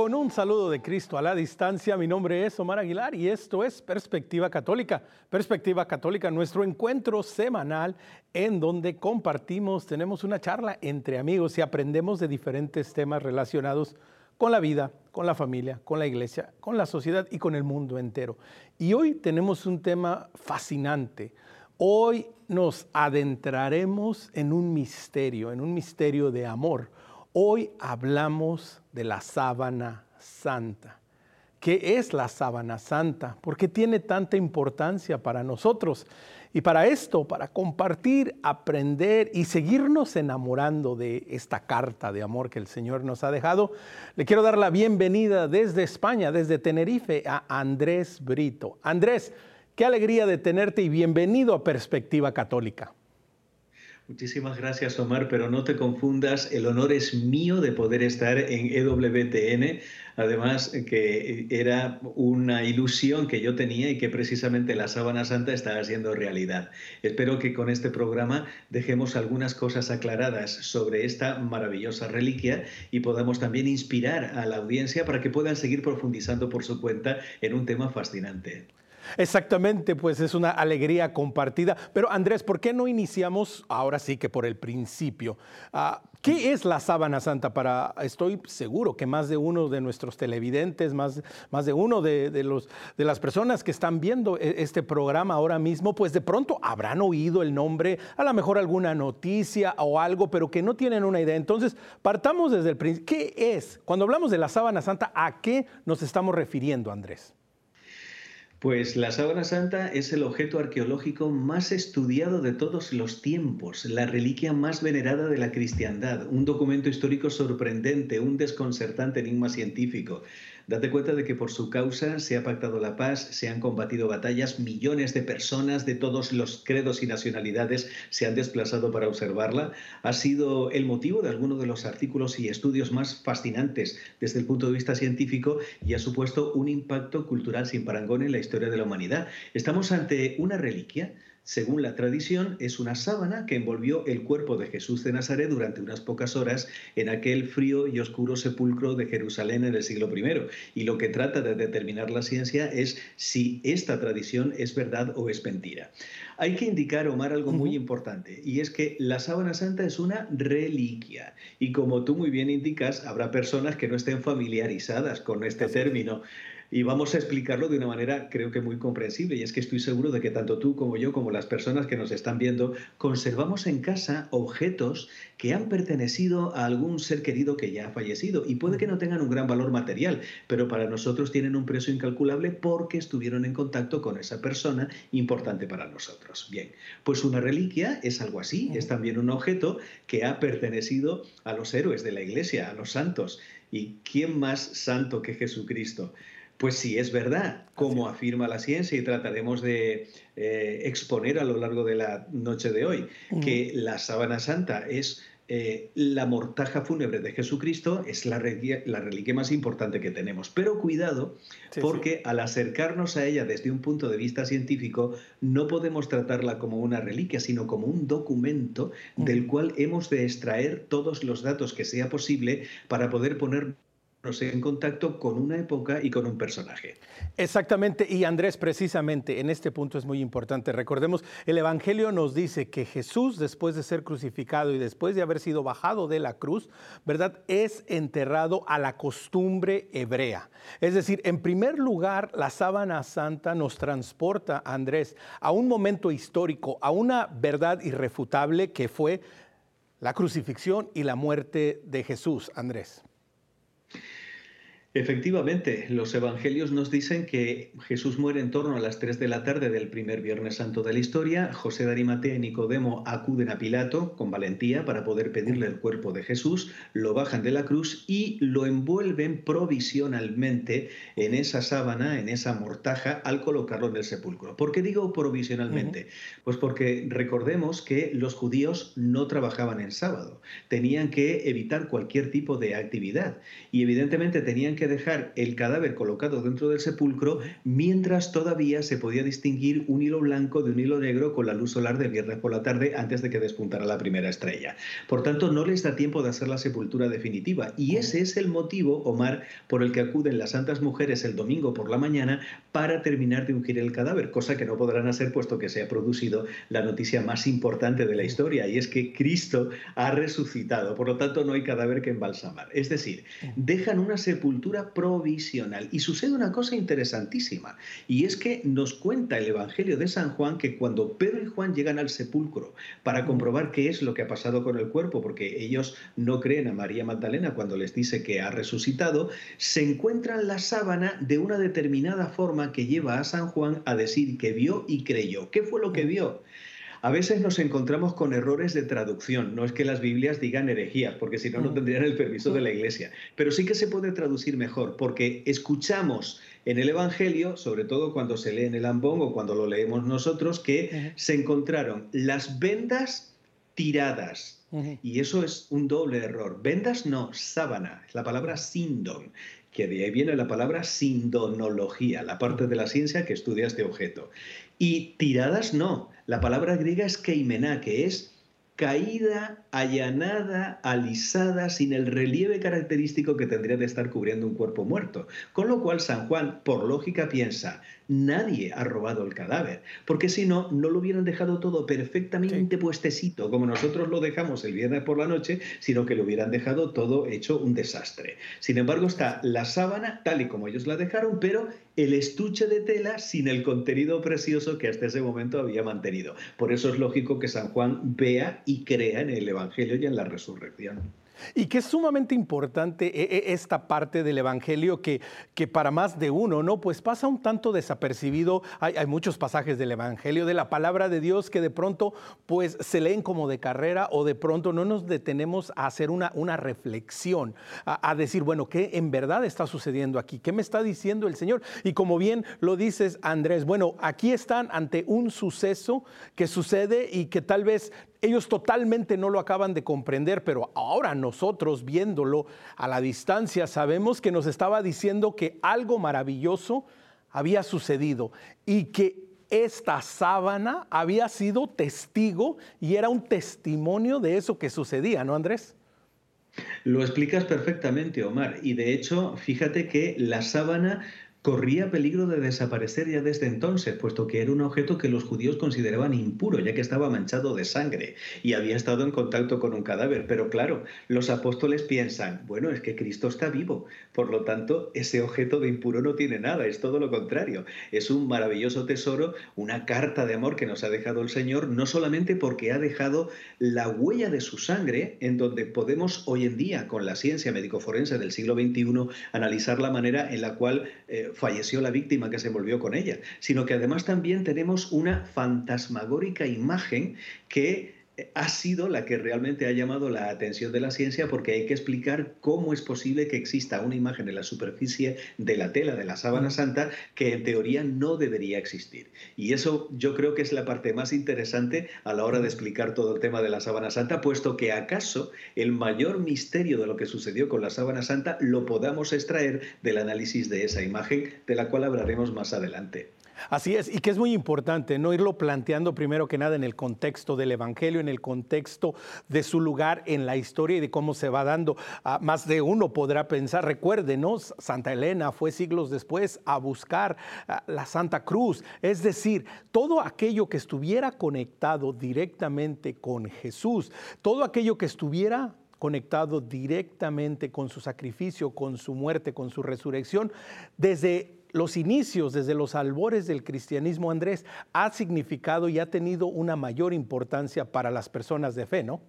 Con un saludo de Cristo a la distancia, mi nombre es Omar Aguilar y esto es Perspectiva Católica. Perspectiva Católica, nuestro encuentro semanal en donde compartimos, tenemos una charla entre amigos y aprendemos de diferentes temas relacionados con la vida, con la familia, con la iglesia, con la sociedad y con el mundo entero. Y hoy tenemos un tema fascinante. Hoy nos adentraremos en un misterio, en un misterio de amor Hoy hablamos de la sábana santa. ¿Qué es la sábana santa? ¿Por qué tiene tanta importancia para nosotros? Y para esto, para compartir, aprender y seguirnos enamorando de esta carta de amor que el Señor nos ha dejado, le quiero dar la bienvenida desde España, desde Tenerife, a Andrés Brito. Andrés, qué alegría de tenerte y bienvenido a Perspectiva Católica. Muchísimas gracias, Omar, pero no te confundas, el honor es mío de poder estar en EWTN, además que era una ilusión que yo tenía y que precisamente la sábana santa está haciendo realidad. Espero que con este programa dejemos algunas cosas aclaradas sobre esta maravillosa reliquia y podamos también inspirar a la audiencia para que puedan seguir profundizando por su cuenta en un tema fascinante. Exactamente, pues es una alegría compartida. Pero Andrés, ¿por qué no iniciamos ahora sí que por el principio? ¿Qué es la sábana santa para, estoy seguro que más de uno de nuestros televidentes, más, más de uno de, los, de las personas que están viendo e, este programa ahora mismo, pues de pronto habrán oído el nombre, a lo mejor alguna noticia o algo, pero que no tienen una idea. Entonces, partamos desde el principio. ¿Qué es? Cuando hablamos de la sábana santa, ¿a qué nos estamos refiriendo, Andrés? Pues la sábana santa es el objeto arqueológico más estudiado de todos los tiempos, la reliquia más venerada de la cristiandad, un documento histórico sorprendente, un desconcertante enigma científico. Date cuenta de que por su causa se ha pactado la paz, se han combatido batallas, millones de personas de todos los credos y nacionalidades se han desplazado para observarla. Ha sido el motivo de algunos de los artículos y estudios más fascinantes desde el punto de vista científico y ha supuesto un impacto cultural sin parangón en la historia de la humanidad. Estamos ante una reliquia según la tradición, es una sábana que envolvió el cuerpo de Jesús de Nazaret durante unas pocas horas en aquel frío y oscuro sepulcro de Jerusalén en el siglo I. Y lo que trata de determinar la ciencia es si esta tradición es verdad o es mentira. Hay que indicar, Omar, algo muy importante, y es que la sábana santa es una reliquia. Y como tú muy bien indicas, habrá personas que no estén familiarizadas con este término. Y vamos a explicarlo de una manera creo que muy comprensible. Y es que estoy seguro de que tanto tú como yo, como las personas que nos están viendo, conservamos en casa objetos que han pertenecido a algún ser querido que ya ha fallecido. Y puede que no tengan un gran valor material, pero para nosotros tienen un precio incalculable porque estuvieron en contacto con esa persona importante para nosotros. Bien, pues una reliquia es algo así, es también un objeto que ha pertenecido a los héroes de la iglesia, a los santos. ¿Y quién más santo que Jesucristo? Pues sí, es verdad, como afirma la ciencia y trataremos de eh, exponer a lo largo de la noche de hoy, que la sábana santa es eh, la mortaja fúnebre de Jesucristo, es la reliquia, la reliquia más importante que tenemos. Pero cuidado, porque al acercarnos a ella desde un punto de vista científico, no podemos tratarla como una reliquia, sino como un documento del cual hemos de extraer todos los datos que sea posible para poder poner en contacto con una época y con un personaje. Exactamente, y Andrés, precisamente en este punto es muy importante. Recordemos, el Evangelio nos dice que Jesús, después de ser crucificado y después de haber sido bajado de la cruz, ¿verdad? Es enterrado a la costumbre hebrea. Es decir, en primer lugar, la sábana santa nos transporta, Andrés, a un momento histórico, a una verdad irrefutable que fue la crucifixión y la muerte de Jesús, Andrés. Efectivamente, los evangelios nos dicen que Jesús muere en torno a las 3 de la tarde del primer Viernes Santo de la historia. José de Arimatea y Nicodemo acuden a Pilato con valentía para poder pedirle el cuerpo de Jesús, lo bajan de la cruz y lo envuelven provisionalmente en esa sábana, en esa mortaja, al colocarlo en el sepulcro. ¿Por qué digo provisionalmente? Pues porque recordemos que los judíos no trabajaban en sábado, tenían que evitar cualquier tipo de actividad y evidentemente tenían que que dejar el cadáver colocado dentro del sepulcro mientras todavía se podía distinguir un hilo blanco de un hilo negro con la luz solar del viernes por la tarde antes de que despuntara la primera estrella. Por tanto, no les da tiempo de hacer la sepultura definitiva y ese es el motivo, Omar, por el que acuden las santas mujeres el domingo por la mañana para terminar de ungir el cadáver, cosa que no podrán hacer puesto que se ha producido la noticia más importante de la historia y es que Cristo ha resucitado. Por lo tanto, no hay cadáver que embalsamar. Es decir, dejan una sepultura provisional. Y sucede una cosa interesantísima, y es que nos cuenta el Evangelio de San Juan que cuando Pedro y Juan llegan al sepulcro para comprobar qué es lo que ha pasado con el cuerpo, porque ellos no creen a María Magdalena cuando les dice que ha resucitado, se encuentran la sábana de una determinada forma que lleva a San Juan a decir que vio y creyó. ¿Qué fue lo que vio? A veces nos encontramos con errores de traducción. No es que las Biblias digan herejías, porque si no, no tendrían el permiso de la Iglesia. Pero sí que se puede traducir mejor, porque escuchamos en el Evangelio, sobre todo cuando se lee en el ambón o cuando lo leemos nosotros, que se encontraron las vendas tiradas. Y eso es un doble error. Vendas no, sábana, es la palabra sindon, que de ahí viene la palabra sindonología, la parte de la ciencia que estudia este objeto. Y tiradas no, la palabra griega es keimena, que es caída, allanada, alisada, sin el relieve característico que tendría de estar cubriendo un cuerpo muerto. Con lo cual San Juan, por lógica, piensa, nadie ha robado el cadáver, porque si no, no lo hubieran dejado todo perfectamente puestecito, como nosotros lo dejamos el viernes por la noche, sino que lo hubieran dejado todo hecho un desastre. Sin embargo, está la sábana tal y como ellos la dejaron, pero el estuche de tela sin el contenido precioso que hasta ese momento había mantenido. Por eso es lógico que San Juan vea y crea en el Evangelio y en la resurrección. Y que es sumamente importante e, e, esta parte del Evangelio que, que para más de uno, ¿no? Pues pasa un tanto desapercibido. Hay, hay, muchos pasajes del Evangelio, de la palabra de Dios que de pronto pues se leen como de carrera o de pronto no nos detenemos a hacer una, una reflexión, a, a decir, bueno, ¿qué en verdad está sucediendo aquí? ¿Qué me está diciendo el Señor? Y como bien lo dices, Andrés, bueno, aquí están ante un suceso que sucede y que tal vez ellos totalmente no lo acaban de comprender, pero ahora nosotros viéndolo a la distancia sabemos que nos estaba diciendo que algo maravilloso había sucedido y que esta sábana había sido testigo y era un testimonio de eso que sucedía, ¿no, Andrés? Lo explicas perfectamente, Omar. Y de hecho, fíjate que la sábana corría peligro de desaparecer ya desde entonces, puesto que era un objeto que los judíos consideraban impuro, ya que estaba manchado de sangre y había estado en contacto con un cadáver. Pero claro, los apóstoles piensan, bueno, es que Cristo está vivo, por lo tanto, ese objeto de impuro no tiene nada, es todo lo contrario. Es un maravilloso tesoro, una carta de amor que nos ha dejado el Señor, no solamente porque ha dejado la huella de su sangre, en donde podemos hoy en día, con la ciencia médico-forense del siglo XXI, analizar la manera en la cual... Eh, falleció la víctima que se envolvió con ella, sino que además también tenemos una fantasmagórica imagen que ha sido la que realmente ha llamado la atención de la ciencia porque hay que explicar cómo es posible que exista una imagen en la superficie de la tela de la sábana santa que en teoría no debería existir. Y eso yo creo que es la parte más interesante a la hora de explicar todo el tema de la sábana santa, puesto que acaso el mayor misterio de lo que sucedió con la sábana santa lo podamos extraer del análisis de esa imagen, de la cual hablaremos más adelante. Así es, y que es muy importante no irlo planteando primero que nada en el contexto del Evangelio, en el contexto de su lugar en la historia y de cómo se va dando. Ah, más de uno podrá pensar, recuérdenos, Santa Elena fue siglos después a buscar ah, la Santa Cruz, es decir, todo aquello que estuviera conectado directamente con Jesús, todo aquello que estuviera conectado directamente con su sacrificio, con su muerte, con su resurrección, desde los inicios, desde los albores del cristianismo, Andrés, ha significado y ha tenido una mayor importancia para las personas de fe, ¿no?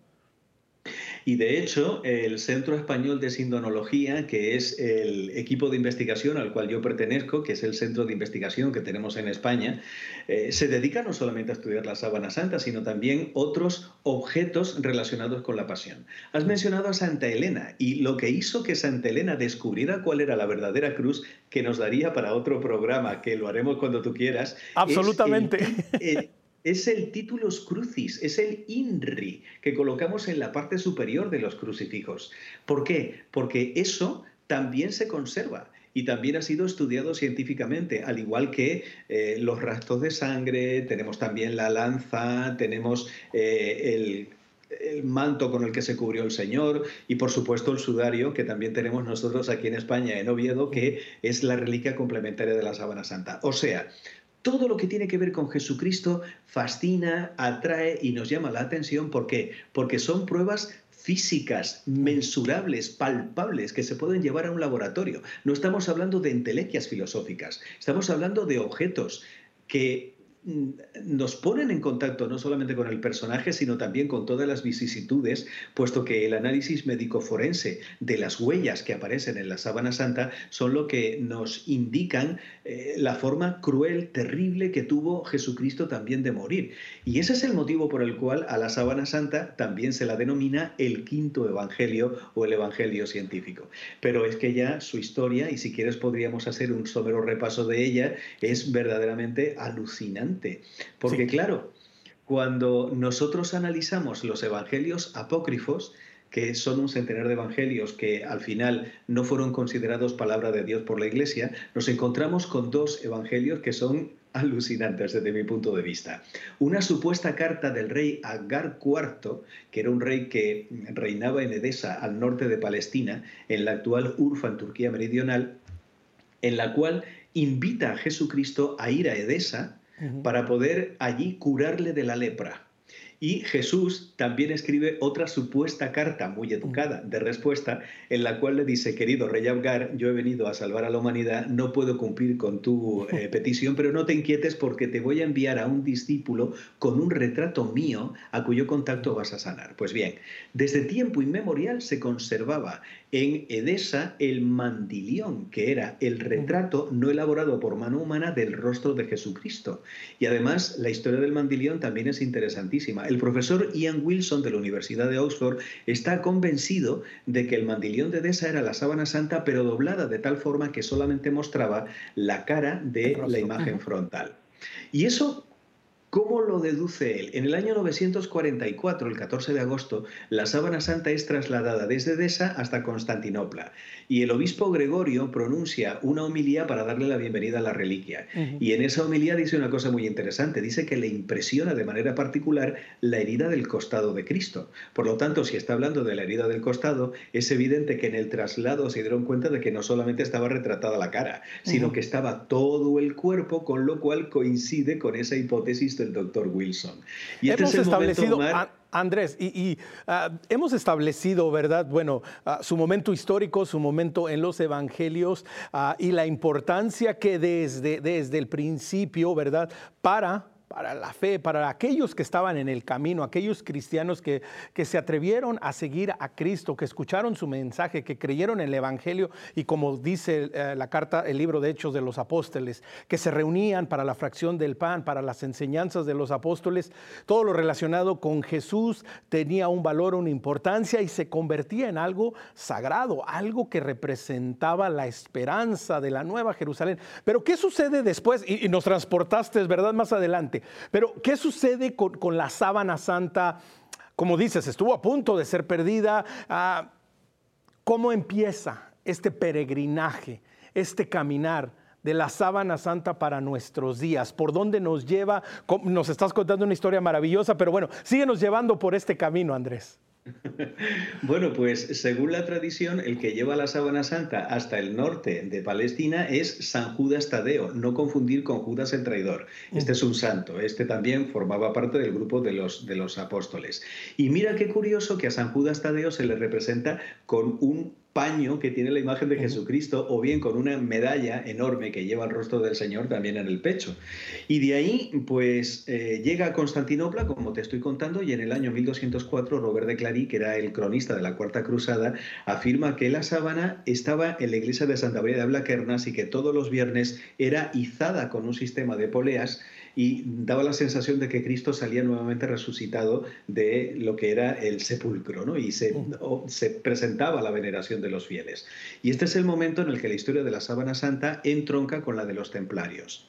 Y de hecho, el Centro Español de Sindonología, que es el equipo de investigación al cual yo pertenezco, que es el centro de investigación que tenemos en España, eh, se dedica no solamente a estudiar la sábana santa, sino también otros objetos relacionados con la pasión. Has mencionado a Santa Elena y lo que hizo que Santa Elena descubriera cuál era la verdadera cruz, que nos daría para otro programa, que lo haremos cuando tú quieras. Absolutamente es el titulus crucis, es el INRI que colocamos en la parte superior de los crucifijos. ¿Por qué? Porque eso también se conserva y también ha sido estudiado científicamente, al igual que eh, los rastros de sangre, tenemos también la lanza, tenemos eh, el, el manto con el que se cubrió el Señor y por supuesto el sudario que también tenemos nosotros aquí en España, en Oviedo, que es la reliquia complementaria de la sábana santa. O sea, todo lo que tiene que ver con Jesucristo fascina, atrae y nos llama la atención. ¿Por qué? Porque son pruebas físicas, mensurables, palpables, que se pueden llevar a un laboratorio. No estamos hablando de entelequias filosóficas, estamos hablando de objetos que nos ponen en contacto no solamente con el personaje, sino también con todas las vicisitudes, puesto que el análisis médico forense de las huellas que aparecen en la sábana santa son lo que nos indican eh, la forma cruel, terrible que tuvo Jesucristo también de morir. Y ese es el motivo por el cual a la sábana santa también se la denomina el quinto evangelio o el evangelio científico. Pero es que ya su historia, y si quieres podríamos hacer un somero repaso de ella, es verdaderamente alucinante porque claro, cuando nosotros analizamos los evangelios apócrifos, que son un centenar de evangelios que al final no fueron considerados palabra de Dios por la Iglesia, nos encontramos con dos evangelios que son alucinantes desde mi punto de vista. Una supuesta carta del rey Agar IV, que era un rey que reinaba en Edesa, al norte de Palestina, en la actual Urfa, en Turquía meridional, en la cual invita a Jesucristo a ir a Edesa para poder allí curarle de la lepra. Y Jesús también escribe otra supuesta carta muy educada de respuesta en la cual le dice, querido rey Abgar, yo he venido a salvar a la humanidad, no puedo cumplir con tu eh, petición, pero no te inquietes porque te voy a enviar a un discípulo con un retrato mío a cuyo contacto vas a sanar. Pues bien, desde tiempo inmemorial se conservaba en Edesa el mandilión, que era el retrato no elaborado por mano humana del rostro de Jesucristo. Y además la historia del mandilión también es interesantísima. El profesor Ian Wilson de la Universidad de Oxford está convencido de que el mandilión de Edesa era la sábana santa, pero doblada de tal forma que solamente mostraba la cara de la imagen frontal. Y eso ¿Cómo lo deduce él? En el año 944, el 14 de agosto, la sábana santa es trasladada desde Edesa hasta Constantinopla y el obispo Gregorio pronuncia una homilía para darle la bienvenida a la reliquia. Y en esa homilía dice una cosa muy interesante, dice que le impresiona de manera particular la herida del costado de Cristo. Por lo tanto, si está hablando de la herida del costado, es evidente que en el traslado se dieron cuenta de que no solamente estaba retratada la cara, sino que estaba todo el cuerpo, con lo cual coincide con esa hipótesis del doctor Wilson. Y este hemos establecido, Andrés, y, ah, hemos establecido, ¿verdad? Bueno, ah, su momento histórico, su momento en los evangelios ah, y la importancia que desde, desde el principio, ¿verdad? Para para la fe, para aquellos que estaban en el camino, aquellos cristianos que, que, se atrevieron a seguir a Cristo, que escucharon su mensaje, que creyeron en el Evangelio y como dice eh, la carta, el libro de Hechos de los Apóstoles, que se reunían para la fracción del pan, para las enseñanzas de los apóstoles, todo lo relacionado con Jesús tenía un valor, una importancia y se convertía en algo sagrado, algo que representaba la esperanza de la nueva Jerusalén. Pero ¿qué sucede después? Y, y nos transportaste, ¿verdad? Más adelante pero, ¿qué sucede con, la sábana santa? Como dices, estuvo a punto de ser perdida. Ah, ¿Cómo empieza este peregrinaje, este caminar? de la sábana santa para nuestros días. ¿Por dónde nos lleva? Nos estás contando una historia maravillosa, pero bueno, síguenos llevando por este camino, Andrés. Bueno, pues según la tradición, el que lleva la sábana santa hasta el norte de Palestina es San Judas Tadeo, no confundir con Judas el traidor. Este es un santo, este también formaba parte del grupo de los, de los apóstoles. Y mira qué curioso que a San Judas Tadeo se le representa con un paño que tiene la imagen de Jesucristo o bien con una medalla enorme que lleva el rostro del Señor también en el pecho. Y de ahí, pues eh, llega a Constantinopla, como te estoy contando, y en el año 1204 Robert de Clary, que era el cronista de la Cuarta Cruzada, afirma que la sábana estaba en la iglesia de Santa María de Blaquernas y que todos los viernes era izada con un sistema de poleas y daba la sensación de que Cristo salía nuevamente resucitado de lo que era el sepulcro, ¿no? Y se, se presentaba la veneración de los fieles. Y este es el momento en el que la historia de la sábana santa entronca con la de los templarios.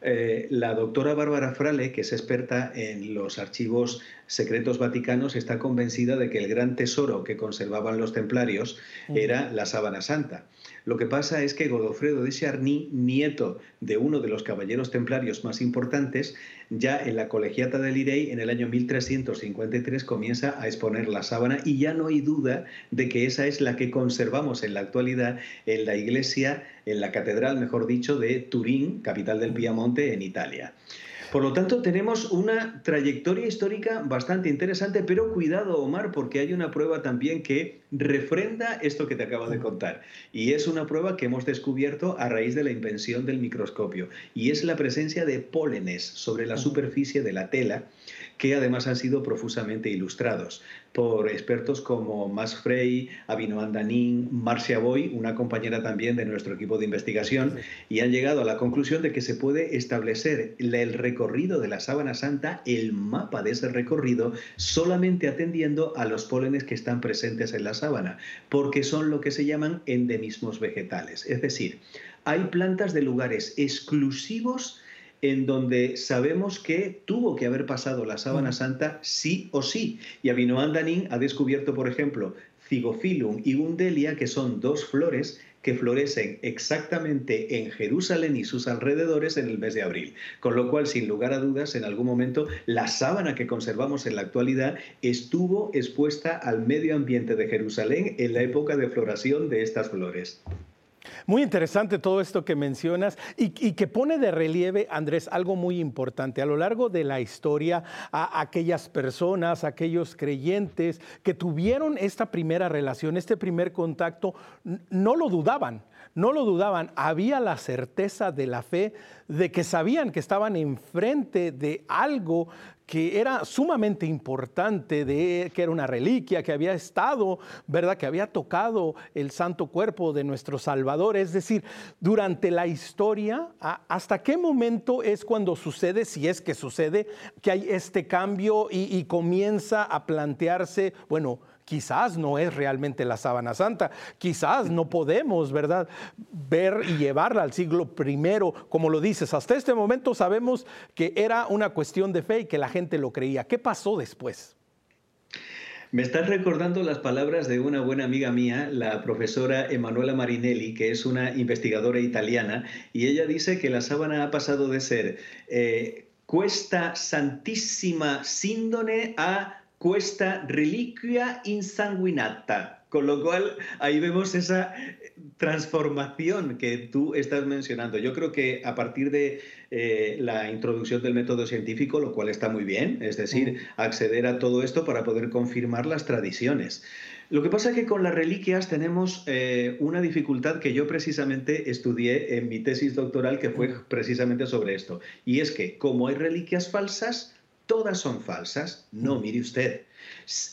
Eh, la doctora Bárbara Frale, que es experta en los archivos Secretos Vaticanos está convencida de que el gran tesoro que conservaban los templarios era la sábana santa. Lo que pasa es que Godofredo de Charny, nieto de uno de los caballeros templarios más importantes, ya en la colegiata de Lirey en el año 1353 comienza a exponer la sábana y ya no hay duda de que esa es la que conservamos en la actualidad en la iglesia, en la catedral, mejor dicho, de Turín, capital del Piamonte, en Italia. Por lo tanto, tenemos una trayectoria histórica bastante interesante, pero cuidado, Omar, porque hay una prueba también que refrenda esto que te acabo de contar. Y es una prueba que hemos descubierto a raíz de la invención del microscopio. Y es la presencia de pólenes sobre la superficie de la tela que además han sido profusamente ilustrados por expertos como Max Frey, Abino Andanín, Marcia Boy, una compañera también de nuestro equipo de investigación, y han llegado a la conclusión de que se puede establecer el recorrido de la sábana santa, el mapa de ese recorrido, solamente atendiendo a los pólenes que están presentes en la sábana, porque son lo que se llaman endemismos vegetales. Es decir, hay plantas de lugares exclusivos en donde sabemos que tuvo que haber pasado la sábana santa sí o sí. Y Abino Andanin ha descubierto, por ejemplo, Cigophyllum y Gundelia, que son dos flores que florecen exactamente en Jerusalén y sus alrededores en el mes de abril. Con lo cual, sin lugar a dudas, en algún momento la sábana que conservamos en la actualidad estuvo expuesta al medio ambiente de Jerusalén en la época de floración de estas flores. Muy interesante todo esto que mencionas y, que pone de relieve, Andrés, algo muy importante. A lo largo de la historia, a aquellas personas, aquellos creyentes que tuvieron esta primera relación, este primer contacto, no lo dudaban no lo dudaban, había la certeza de la fe de que sabían que estaban enfrente de algo que era sumamente importante, de, que era una reliquia, que había estado, ¿verdad? Que había tocado el santo cuerpo de nuestro Salvador. Es decir, durante la historia, ¿hasta qué momento es cuando sucede, si es que sucede, que hay este cambio y, y comienza a plantearse, bueno, quizás no es realmente la sábana santa, quizás no podemos, ¿verdad?, ver y llevarla al siglo primero, como lo dices. Hasta este momento sabemos que era una cuestión de fe y que la gente lo creía. ¿Qué pasó después? Me estás recordando las palabras de una buena amiga mía, la profesora Emanuela Marinelli, que es una investigadora italiana, y ella dice que la sábana ha pasado de ser eh, cuesta santísima síndone a cuesta reliquia insanguinata. Con lo cual, ahí vemos esa transformación que tú estás mencionando. Yo creo que a partir de eh, la introducción del método científico, lo cual está muy bien, es decir, acceder a todo esto para poder confirmar las tradiciones. Lo que pasa es que con las reliquias tenemos eh, una dificultad que yo precisamente estudié en mi tesis doctoral, que fue precisamente sobre esto. Y es que como hay reliquias falsas, todas son falsas. No, mire usted,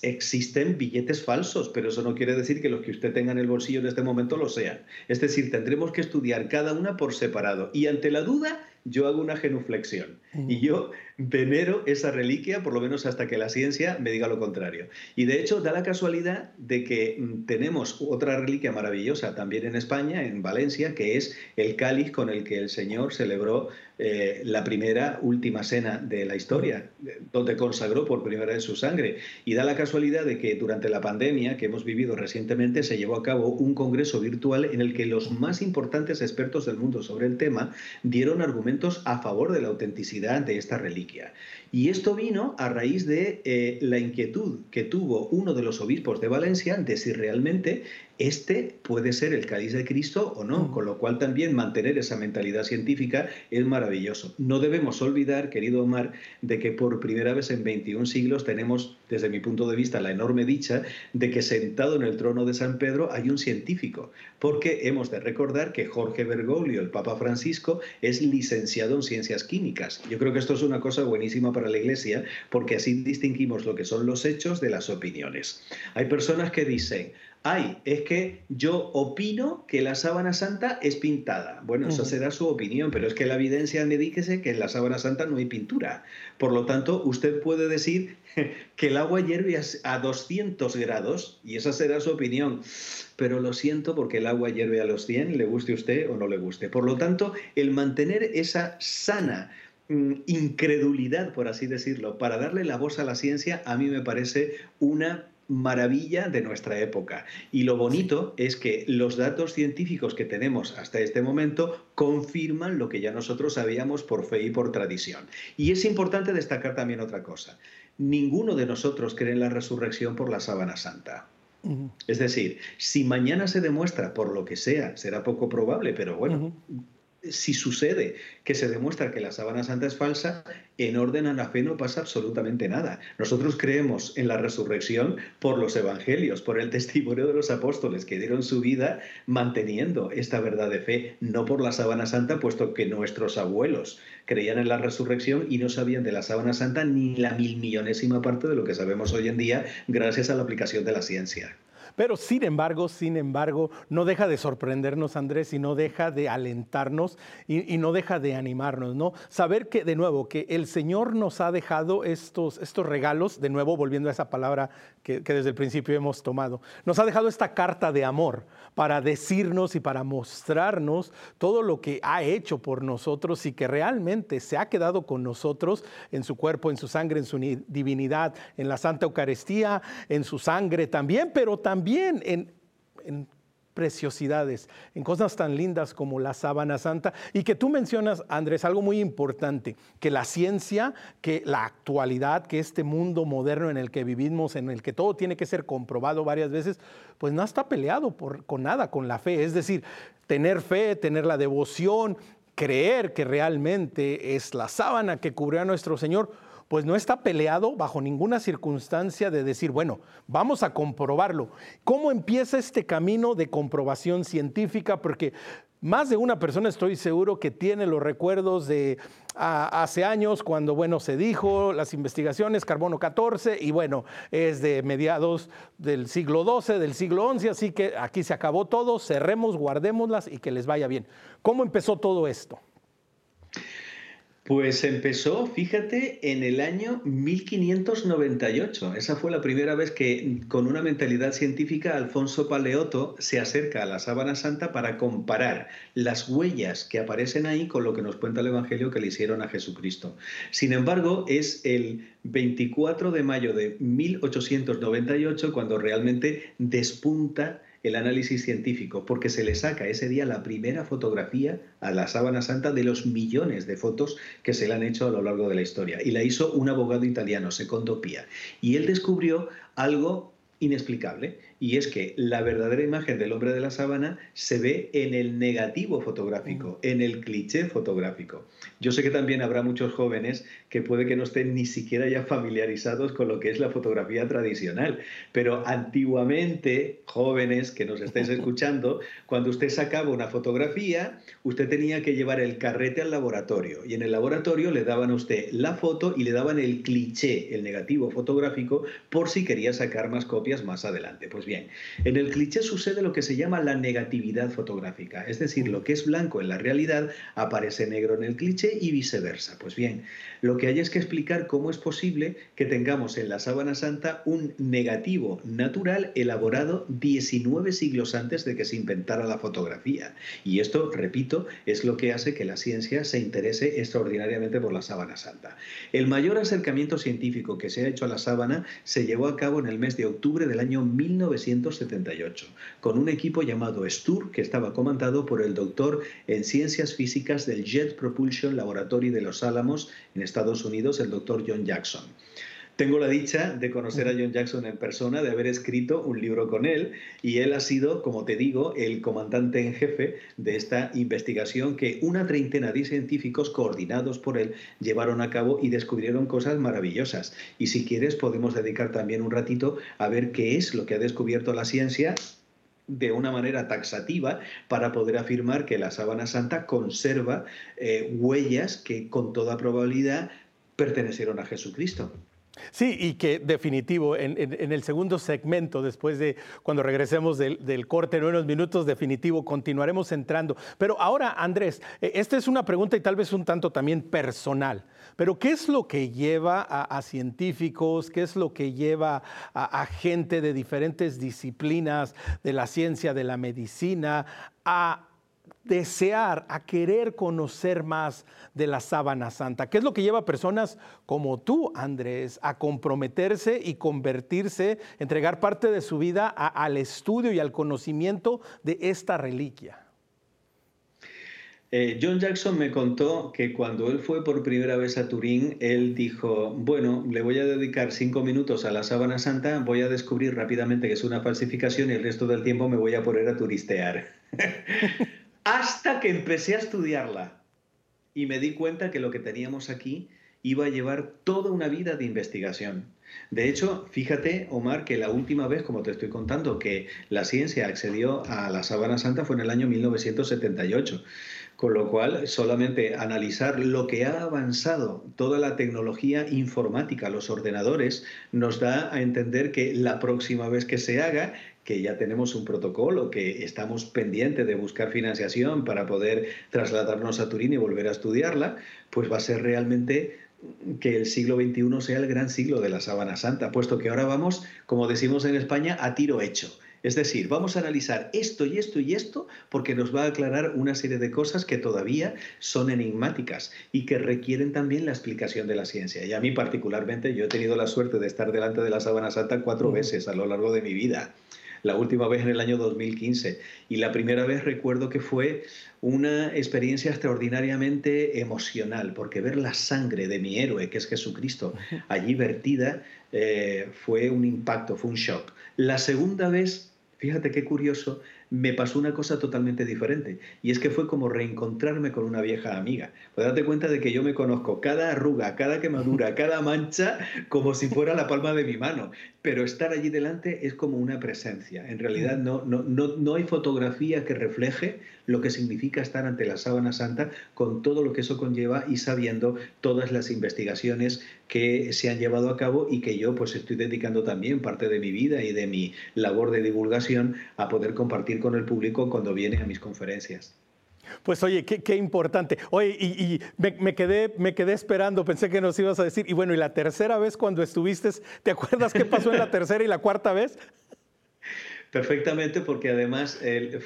existen billetes falsos, pero eso no quiere decir que los que usted tenga en el bolsillo en este momento lo sean. Es decir, tendremos que estudiar cada una por separado y ante la duda yo hago una genuflexión y yo venero esa reliquia, por lo menos hasta que la ciencia me diga lo contrario. Y de hecho da la casualidad de que mm, tenemos otra reliquia maravillosa también en España, en Valencia, que es el cáliz con el que el Señor celebró eh, la primera última cena de la historia, donde consagró por primera vez su sangre. Y da la casualidad de que durante la pandemia que hemos vivido recientemente se llevó a cabo un congreso virtual en el que los más importantes expertos del mundo sobre el tema dieron argumentos a favor de la autenticidad de esta reliquia. Y esto vino a raíz de eh, la inquietud que tuvo uno de los obispos de Valencia de si realmente este puede ser el cáliz de Cristo o no, mm. con lo cual también mantener esa mentalidad científica es maravilloso. No debemos olvidar, querido Omar, de que por primera vez en 21 siglos tenemos, desde mi punto de vista, la enorme dicha de que sentado en el trono de San Pedro hay un científico, porque hemos de recordar que Jorge Bergoglio, el Papa Francisco, es licenciado en ciencias químicas. Yo creo que esto es una cosa buenísima para la Iglesia, porque así distinguimos lo que son los hechos de las opiniones. Hay personas que dicen, ay, es que yo opino que la sábana santa es pintada. Bueno, eso será su opinión, pero es que la evidencia me dice que en la sábana santa no hay pintura. Por lo tanto, usted puede decir que el agua hierve a 200 grados y esa será su opinión. Pero lo siento porque el agua hierve a los 100, le guste a usted o no le guste. Por lo tanto, el mantener esa sana mm, incredulidad, por así decirlo, para darle la voz a la ciencia, a mí me parece una maravilla de nuestra época. Y lo bonito es que los datos científicos que tenemos hasta este momento confirman lo que ya nosotros sabíamos por fe y por tradición. Y es importante destacar también otra cosa. Ninguno de nosotros cree en la resurrección por la sábana santa. Es decir, si mañana se demuestra por lo que sea, será poco probable, pero bueno, si sucede que se demuestra que la sábana santa es falsa, en orden a la fe no pasa absolutamente nada. Nosotros creemos en la resurrección por los evangelios, por el testimonio de los apóstoles que dieron su vida manteniendo esta verdad de fe, no por la sábana santa, puesto que nuestros abuelos creían en la resurrección y no sabían de la sábana santa ni la mil millonésima parte de lo que sabemos hoy en día gracias a la aplicación de la ciencia. Pero sin embargo, sin embargo, no deja de sorprendernos, Andrés, y no deja de alentarnos y, no deja de animarnos, ¿no? Saber que, de nuevo, que el Señor nos ha dejado estos, estos regalos, de nuevo, volviendo a esa palabra que, que desde el principio hemos tomado, nos ha dejado esta carta de amor para decirnos y para mostrarnos todo lo que ha hecho por nosotros y que realmente se ha quedado con nosotros en su cuerpo, en su sangre, en su divinidad, en la Santa Eucaristía, en su sangre también, pero también también en, preciosidades, en cosas tan lindas como la sábana santa. Y que tú mencionas, Andrés, algo muy importante, que la ciencia, que la actualidad, que este mundo moderno en el que vivimos, en el que todo tiene que ser comprobado varias veces, pues no está peleado por, con nada, con la fe. Es decir, tener fe, tener la devoción, creer que realmente es la sábana que cubrió a nuestro Señor, pues no está peleado bajo ninguna circunstancia de decir, bueno, vamos a comprobarlo. ¿Cómo empieza este camino de comprobación científica? Porque más de una persona estoy seguro que tiene los recuerdos de hace años cuando, bueno, se dijo las investigaciones, carbono 14, y bueno, es de mediados del siglo XII, del siglo XI, así que aquí se acabó todo, cerremos, guardémoslas y que les vaya bien. ¿Cómo empezó todo esto? Pues empezó, fíjate, en el año 1598. Esa fue la primera vez que, con una mentalidad científica, Alfonso Paleoto se acerca a la Sábana Santa para comparar las huellas que aparecen ahí con lo que nos cuenta el Evangelio que le hicieron a Jesucristo. Sin embargo, es el 24 de mayo de 1898 cuando realmente despunta el análisis científico, porque se le saca ese día la primera fotografía a la sábana santa de los millones de fotos que se le han hecho a lo largo de la historia. Y la hizo un abogado italiano, Secondo Pia. Y él descubrió algo inexplicable, y es que la verdadera imagen del hombre de la sábana se ve en el negativo fotográfico, en el cliché fotográfico. Yo sé que también habrá muchos jóvenes que puede que no estén ni siquiera ya familiarizados con lo que es la fotografía tradicional, pero antiguamente, jóvenes que nos estéis escuchando, cuando usted sacaba una fotografía, usted tenía que llevar el carrete al laboratorio y en el laboratorio le daban a usted la foto y le daban el cliché, el negativo fotográfico, por si quería sacar más copias más adelante. Pues bien, en el cliché sucede lo que se llama la negatividad fotográfica, es decir, lo que es blanco en la realidad aparece negro en el cliché y viceversa. Pues bien, lo que hay es que explicar cómo es posible que tengamos en la sábana santa un negativo natural elaborado 19 siglos antes de que se inventara la fotografía. Y esto, repito, es lo que hace que la ciencia se interese extraordinariamente por la sábana santa. El mayor acercamiento científico que se ha hecho a la sábana se llevó a cabo en el mes de octubre del año 1978, con un equipo llamado STUR que estaba comandado por el doctor en ciencias físicas del Jet Propulsion Laboratory de Los Álamos en Estados Unidos, el doctor John Jackson. Tengo la dicha de conocer a John Jackson en persona, de haber escrito un libro con él y él ha sido, como te digo, el comandante en jefe de esta investigación que una treintena de científicos coordinados por él llevaron a cabo y descubrieron cosas maravillosas. Y si quieres podemos dedicar también un ratito a ver qué es lo que ha descubierto la ciencia de una manera taxativa para poder afirmar que la sábana santa conserva eh, huellas que con toda probabilidad pertenecieron a Jesucristo. Sí, y que definitivo, en, el segundo segmento, después de cuando regresemos del, corte en unos minutos, definitivo, continuaremos entrando. Pero ahora, Andrés, eh, esta es una pregunta y tal vez un tanto también personal, pero ¿qué es lo que lleva a, científicos, qué es lo que lleva a gente de diferentes disciplinas, de la ciencia, de la medicina, a desear, a querer conocer más de la sábana santa. ¿Qué es lo que lleva a personas como tú, Andrés, a comprometerse y convertirse, entregar parte de su vida al estudio y al conocimiento de esta reliquia? Eh, John Jackson me contó que cuando él fue por primera vez a Turín, él dijo, bueno, le voy a dedicar cinco minutos a la sábana santa, voy a descubrir rápidamente que es una falsificación y el resto del tiempo me voy a poner a turistear. Hasta que empecé a estudiarla y me di cuenta que lo que teníamos aquí iba a llevar toda una vida de investigación. De hecho, fíjate, Omar, que la última vez, como te estoy contando, que la ciencia accedió a la sábana santa fue en el año 1978. Con lo cual, solamente analizar lo que ha avanzado toda la tecnología informática, los ordenadores, nos da a entender que la próxima vez que se haga, que ya tenemos un protocolo, que estamos pendientes de buscar financiación para poder trasladarnos a Turín y volver a estudiarla, pues va a ser realmente que el siglo XXI sea el gran siglo de la sábana santa, puesto que ahora vamos, como decimos en España, a tiro hecho. Es decir, vamos a analizar esto y esto y esto porque nos va a aclarar una serie de cosas que todavía son enigmáticas y que requieren también la explicación de la ciencia. Y a mí particularmente, yo he tenido la suerte de estar delante de la sábana santa cuatro veces a lo largo de mi vida la última vez en el año 2015. Y la primera vez recuerdo que fue una experiencia extraordinariamente emocional, porque ver la sangre de mi héroe, que es Jesucristo, allí vertida, eh, fue un impacto, fue un shock. La segunda vez Fíjate qué curioso, me pasó una cosa totalmente diferente. Y es que fue como reencontrarme con una vieja amiga. Pues date cuenta de que yo me conozco cada arruga, cada quemadura, cada mancha, como si fuera la palma de mi mano. Pero estar allí delante es como una presencia. En realidad no, no, no, no hay fotografía que refleje lo que significa estar ante la sábana santa con todo lo que eso conlleva y sabiendo todas las investigaciones que se han llevado a cabo y que yo pues estoy dedicando también parte de mi vida y de mi labor de divulgación a poder compartir con el público cuando viene a mis conferencias. Pues oye, qué, importante. Oye, y, me, quedé, me quedé esperando, pensé que nos ibas a decir. Y bueno, y la tercera vez cuando estuviste, ¿te acuerdas qué pasó en la tercera y la cuarta vez? Perfectamente, porque además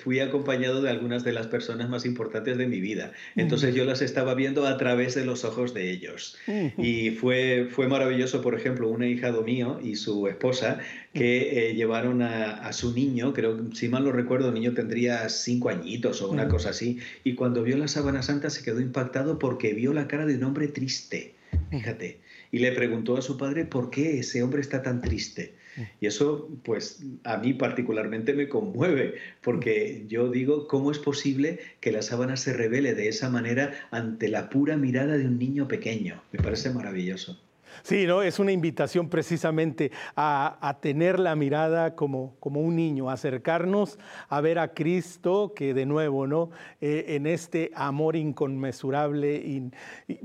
fui acompañado de algunas de las personas más importantes de mi vida. Entonces yo las estaba viendo a través de los ojos de ellos. Y fue, fue maravilloso, por ejemplo, un hijado mío y su esposa que eh, llevaron a, su niño, creo, si mal no recuerdo, el niño tendría cinco añitos o una cosa así, y cuando vio la sábana santa se quedó impactado porque vio la cara de un hombre triste, fíjate, y le preguntó a su padre por qué ese hombre está tan triste. Y eso, pues, a mí particularmente me conmueve, porque yo digo, ¿cómo es posible que la sábana se revele de esa manera ante la pura mirada de un niño pequeño? Me parece maravilloso. Sí, ¿no? es una invitación precisamente a, tener la mirada como, como, un niño, acercarnos a ver a Cristo que de nuevo, ¿no? Eh, en este amor inconmensurable,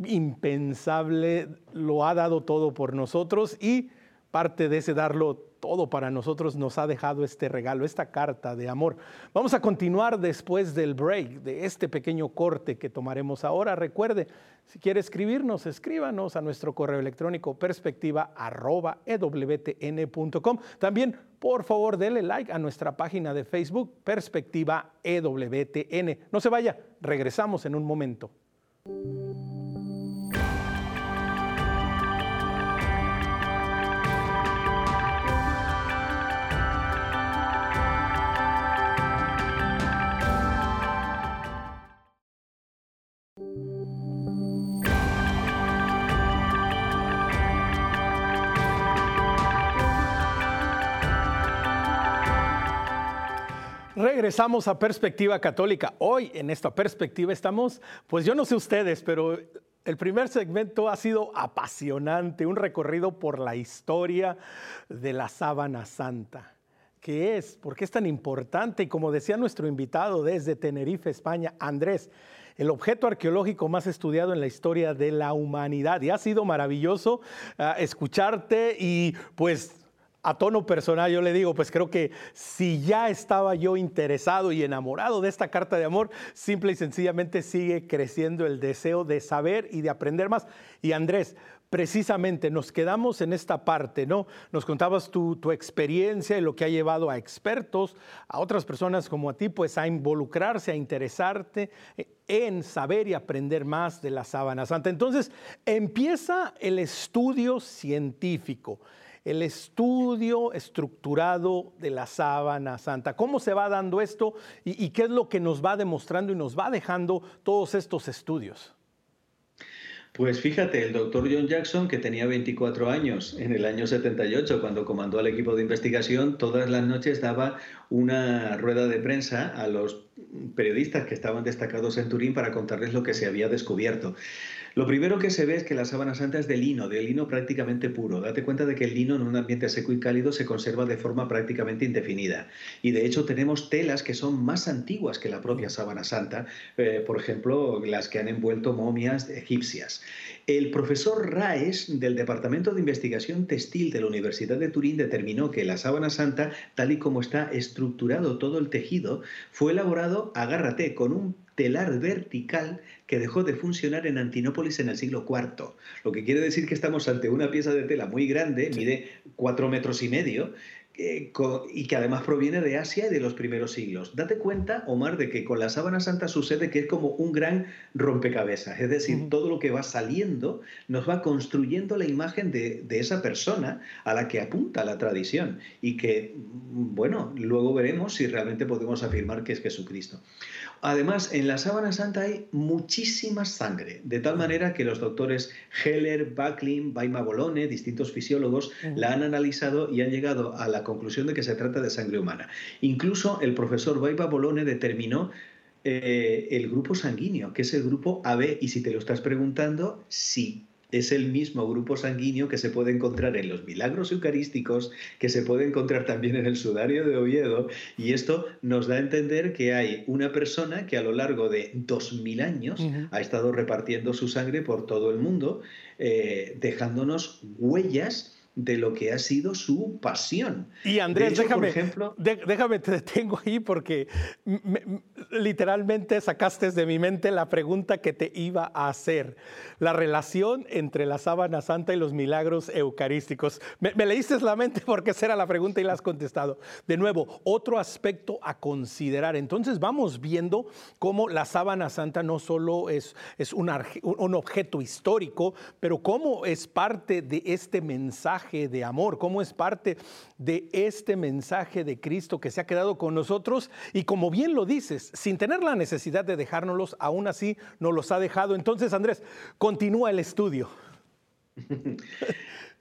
impensable, lo ha dado todo por nosotros y parte de ese darlo todo para nosotros nos ha dejado este regalo, esta carta de amor. Vamos a continuar después del break, de este pequeño corte que tomaremos ahora. Recuerde, si quiere escribirnos, escríbanos a nuestro correo electrónico perspectiva.ewtn.com. También, por favor, denle like a nuestra página de Facebook, Perspectiva EWTN. No se vaya, regresamos en un momento. Regresamos a Perspectiva Católica. Hoy en esta perspectiva estamos, pues yo no sé ustedes, pero el primer segmento ha sido apasionante, un recorrido por la historia de la sábana santa. ¿Qué es? ¿Por qué es tan importante? Y como decía nuestro invitado desde Tenerife, España, Andrés, el objeto arqueológico más estudiado en la historia de la humanidad. Y ha sido maravilloso ah, escucharte y pues a tono personal yo le digo, pues creo que si ya estaba yo interesado y enamorado de esta carta de amor, simple y sencillamente sigue creciendo el deseo de saber y de aprender más. Y Andrés, precisamente nos quedamos en esta parte, ¿no? Nos contabas tu, tu, experiencia y lo que ha llevado a expertos, a otras personas como a ti, pues a involucrarse, a interesarte en saber y aprender más de la sábana santa. Entonces empieza el estudio científico el estudio estructurado de la sábana santa. ¿Cómo se va dando esto y, y, qué es lo que nos va demostrando y nos va dejando todos estos estudios? Pues fíjate, el doctor John Jackson, que tenía 24 años en el año 78, cuando comandó al equipo de investigación, todas las noches daba una rueda de prensa a los periodistas que estaban destacados en Turín para contarles lo que se había descubierto. Lo primero que se ve es que la sábana santa es de lino, de lino prácticamente puro. Date cuenta de que el lino en un ambiente seco y cálido se conserva de forma prácticamente indefinida. Y de hecho tenemos telas que son más antiguas que la propia sábana santa, eh, por ejemplo, las que han envuelto momias egipcias. El profesor Raes del Departamento de Investigación Textil de la Universidad de Turín determinó que la sábana santa, tal y como está estructurado todo el tejido, fue elaborado, agárrate, con un telar vertical que dejó de funcionar en Antinópolis en el siglo IV. Lo que quiere decir que estamos ante una pieza de tela muy grande, mide cuatro metros y medio, eh, y que además proviene de Asia y de los primeros siglos. Date cuenta, Omar, de que con la sábana santa sucede que es como un gran rompecabezas, es decir, todo lo que va saliendo nos va construyendo la imagen de, de, esa persona a la que apunta la tradición y que, bueno, luego veremos si realmente podemos afirmar que es Jesucristo. Además, en la sábana santa hay muchísima sangre, de tal manera que los doctores Heller, Backlin, Baima Bolone, distintos fisiólogos, la han analizado y han llegado a la conclusión de que se trata de sangre humana. Incluso el profesor Baima Bolone determinó eh, el grupo sanguíneo, que es el grupo AB, y si te lo estás preguntando, sí, es el mismo grupo sanguíneo que se puede encontrar en los milagros eucarísticos, que se puede encontrar también en el sudario de Oviedo, y esto nos da a entender que hay una persona que a lo largo de dos mil años ha estado repartiendo su sangre por todo el mundo, eh, dejándonos huellas de lo que ha sido su pasión. Y Andrés, déjame, ejemplo, déjame, te detengo ahí porque literalmente sacaste de mi mente la pregunta que te iba a hacer. La relación entre la sábana santa y los milagros eucarísticos. Me, leíste la mente porque esa era la pregunta y la has contestado. De nuevo, otro aspecto a considerar. Entonces vamos viendo cómo la sábana santa no solo es, es un, un objeto histórico, pero cómo es parte de este mensaje de amor, cómo es parte de este mensaje de Cristo que se ha quedado con nosotros y como bien lo dices, sin tener la necesidad de dejárnoslos, aún así nos los ha dejado. Entonces, Andrés, continúa el estudio.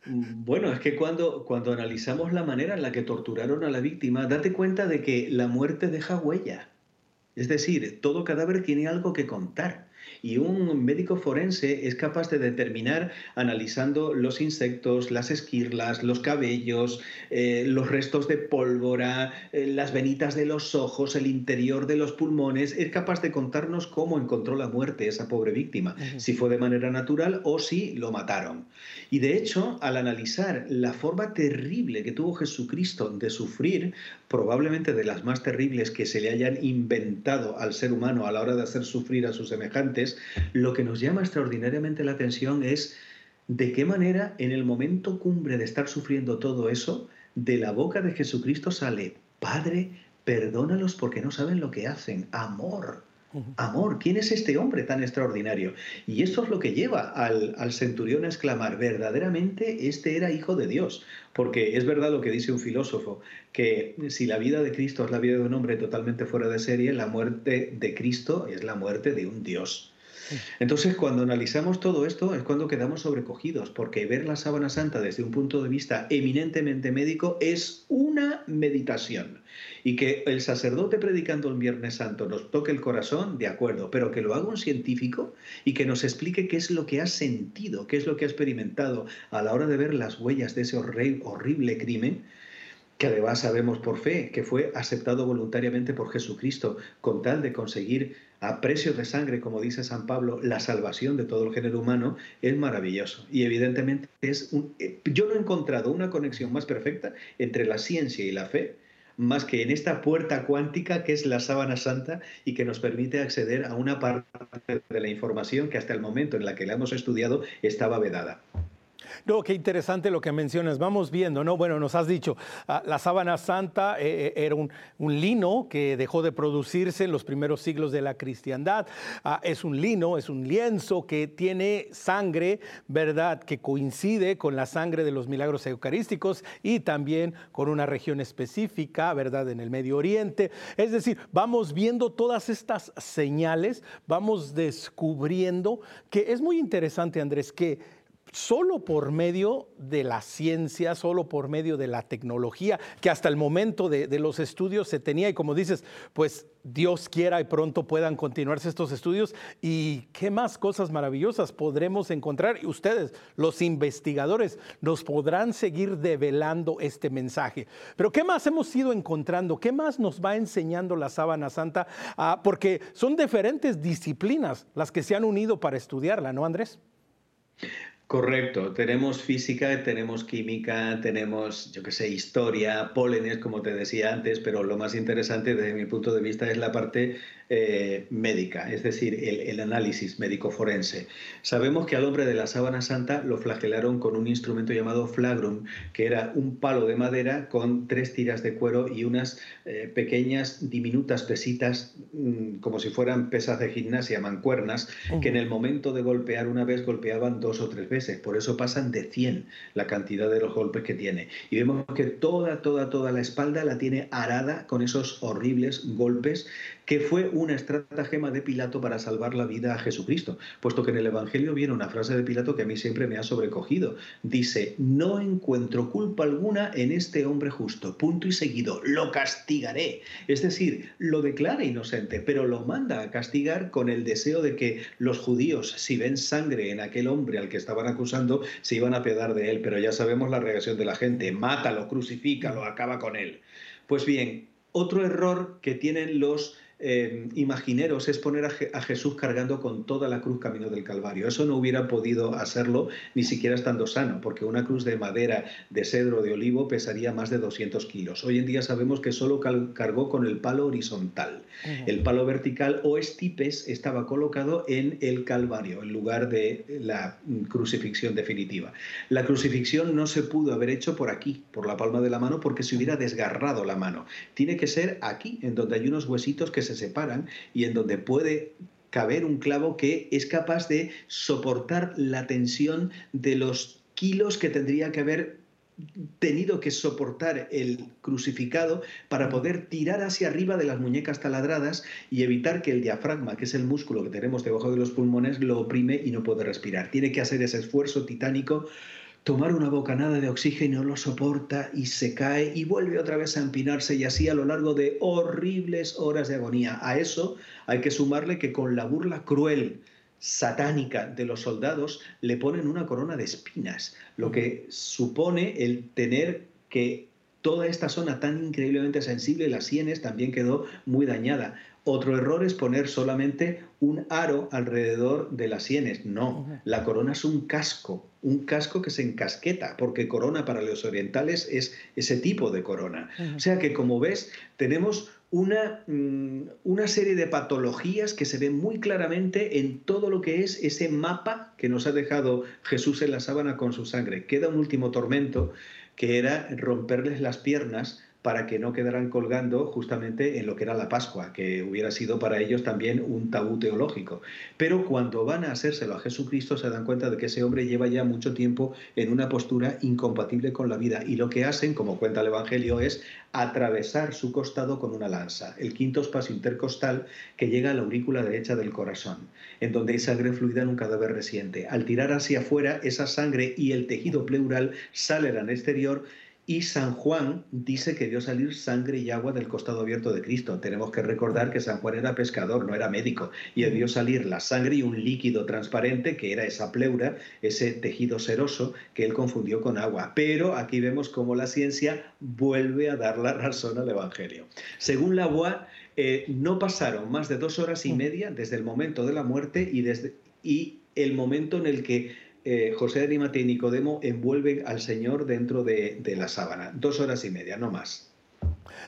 Bueno, es que cuando, cuando analizamos la manera en la que torturaron a la víctima, date cuenta de que la muerte deja huella. Es decir, todo cadáver tiene algo que contar y un médico forense es capaz de determinar analizando los insectos, las esquirlas, los cabellos, eh, los restos de pólvora, eh, las venitas de los ojos, el interior de los pulmones, es capaz de contarnos cómo encontró la muerte esa pobre víctima, si fue de manera natural o si lo mataron. Y de hecho, al analizar la forma terrible que tuvo Jesucristo de sufrir, probablemente de las más terribles que se le hayan inventado al ser humano a la hora de hacer sufrir a sus semejantes, lo que nos llama extraordinariamente la atención es de qué manera en el momento cumbre de estar sufriendo todo eso, de la boca de Jesucristo sale, Padre, perdónalos porque no saben lo que hacen, amor. Amor, ¿quién es este hombre tan extraordinario? Y esto es lo que lleva al, al, centurión a exclamar, verdaderamente este era hijo de Dios, porque es verdad lo que dice un filósofo, que si la vida de Cristo es la vida de un hombre totalmente fuera de serie, la muerte de Cristo es la muerte de un Dios. Entonces, cuando analizamos todo esto es cuando quedamos sobrecogidos, porque ver la sábana santa desde un punto de vista eminentemente médico es una meditación. Y que el sacerdote predicando el Viernes Santo nos toque el corazón, de acuerdo, pero que lo haga un científico y que nos explique qué es lo que ha sentido, qué es lo que ha experimentado a la hora de ver las huellas de ese horrible crimen, que además sabemos por fe que fue aceptado voluntariamente por Jesucristo con tal de conseguir a precios de sangre, como dice San Pablo, la salvación de todo el género humano, es maravilloso. Y evidentemente es eh, yo no he encontrado una conexión más perfecta entre la ciencia y la fe, más que en esta puerta cuántica que es la sábana santa y que nos permite acceder a una parte de la información que hasta el momento en la que la hemos estudiado estaba vedada. No, qué interesante lo que mencionas. Vamos viendo, ¿no? Bueno, nos has dicho, ah, la sábana santa eh, eh, era un, lino que dejó de producirse en los primeros siglos de la cristiandad. Ah, es un lino, es un lienzo que tiene sangre, ¿verdad? Que coincide con la sangre de los milagros eucarísticos y también con una región específica, ¿verdad? En el Medio Oriente. Es decir, vamos viendo todas estas señales, vamos descubriendo que es muy interesante, Andrés, que solo por medio de la ciencia, solo por medio de la tecnología, que hasta el momento de, los estudios se tenía, y como dices, pues Dios quiera y pronto puedan continuarse estos estudios, y qué más cosas maravillosas podremos encontrar, y ustedes, los investigadores, nos podrán seguir develando este mensaje. Pero ¿qué más hemos ido encontrando? ¿Qué más nos va enseñando la sábana santa? Ah, porque son diferentes disciplinas las que se han unido para estudiarla, ¿no, Andrés? Correcto, tenemos física, tenemos química, tenemos, yo qué sé, historia, pólenes, como te decía antes, pero lo más interesante desde mi punto de vista es la parte eh, médica, es decir, el, análisis médico forense. Sabemos que al hombre de la sábana santa lo flagelaron con un instrumento llamado flagrum, que era un palo de madera con tres tiras de cuero y unas eh, pequeñas, diminutas pesitas, mm, como si fueran pesas de gimnasia, mancuernas, que en el momento de golpear una vez golpeaban dos o tres veces. Por eso pasan de 100 la cantidad de los golpes que tiene. Y vemos que toda, toda, toda la espalda la tiene arada con esos horribles golpes que fue una estratagema de Pilato para salvar la vida a Jesucristo, puesto que en el Evangelio viene una frase de Pilato que a mí siempre me ha sobrecogido. Dice, no encuentro culpa alguna en este hombre justo, punto y seguido, lo castigaré. Es decir, lo declara inocente, pero lo manda a castigar con el deseo de que los judíos, si ven sangre en aquel hombre al que estaban acusando, se iban a piedar de él, pero ya sabemos la reacción de la gente, mátalo, crucifícalo, acaba con él. Pues bien, otro error que tienen los eh, imagineros es poner a, Jesús cargando con toda la cruz camino del Calvario. Eso no hubiera podido hacerlo ni siquiera estando sano, porque una cruz de madera, de cedro, de olivo pesaría más de 200 kilos. Hoy en día sabemos que solo cargó con el palo horizontal. El palo vertical o estipes estaba colocado en el Calvario, en lugar de la crucifixión definitiva. La crucifixión no se pudo haber hecho por aquí, por la palma de la mano, porque se hubiera desgarrado la mano. Tiene que ser aquí, en donde hay unos huesitos que se separan y en donde puede caber un clavo que es capaz de soportar la tensión de los kilos que tendría que haber tenido que soportar el crucificado para poder tirar hacia arriba de las muñecas taladradas y evitar que el diafragma, que es el músculo que tenemos debajo de los pulmones, lo oprime y no puede respirar. Tiene que hacer ese esfuerzo titánico tomar una bocanada de oxígeno lo soporta y se cae y vuelve otra vez a empinarse y así a lo largo de horribles horas de agonía. A eso hay que sumarle que con la burla cruel, satánica de los soldados le ponen una corona de espinas, lo que supone el tener que toda esta zona tan increíblemente sensible, las sienes, también quedó muy dañada. Otro error es poner solamente un aro alrededor de las sienes. No, la corona es un casco, un casco que se encasqueta, porque corona para los orientales es ese tipo de corona. O sea que, como ves, tenemos una, mm, una, serie de patologías que se ven muy claramente en todo lo que es ese mapa que nos ha dejado Jesús en la sábana con su sangre. Queda un último tormento que era romperles las piernas para que no quedaran colgando justamente en lo que era la Pascua, que hubiera sido para ellos también un tabú teológico. Pero cuando van a hacérselo a Jesucristo se dan cuenta de que ese hombre lleva ya mucho tiempo en una postura incompatible con la vida y lo que hacen, como cuenta el Evangelio, es atravesar su costado con una lanza, el quinto espacio intercostal que llega a la aurícula derecha del corazón, en donde hay sangre fluida en un cadáver reciente. Al tirar hacia afuera, esa sangre y el tejido pleural salen al exterior y San Juan dice que vio salir sangre y agua del costado abierto de Cristo. Tenemos que recordar que San Juan era pescador, no era médico, y vio salir la sangre y un líquido transparente que era esa pleura, ese tejido seroso que él confundió con agua. Pero aquí vemos cómo la ciencia vuelve a dar la razón al Evangelio. Según la eh, no pasaron más de dos horas y media desde el momento de la muerte y, desde, y el momento en el que eh, José de Arimatea y Nicodemo envuelven al Señor dentro de, la sábana. Dos horas y media, no más.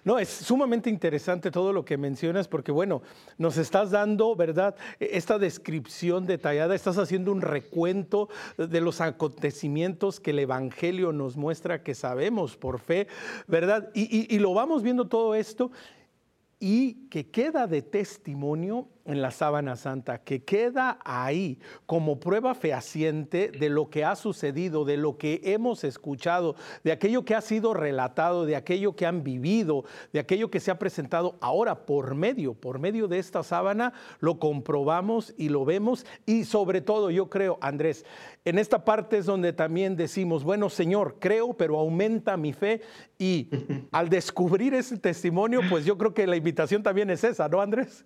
No, es sumamente interesante todo lo que mencionas porque, bueno, nos estás dando, ¿verdad? E, esta descripción detallada, estás haciendo un recuento de los acontecimientos que el Evangelio nos muestra que sabemos por fe, ¿verdad? Y, y lo vamos viendo todo esto y que queda de testimonio en la sábana santa, que queda ahí como prueba fehaciente de lo que ha sucedido, de lo que hemos escuchado, de aquello que ha sido relatado, de aquello que han vivido, de aquello que se ha presentado ahora por medio, por medio de esta sábana, lo comprobamos y lo vemos y sobre todo yo creo, Andrés, en esta parte es donde también decimos, bueno Señor, creo, pero aumenta mi fe y al descubrir ese testimonio, pues yo creo que la invitación también es esa, ¿no, Andrés?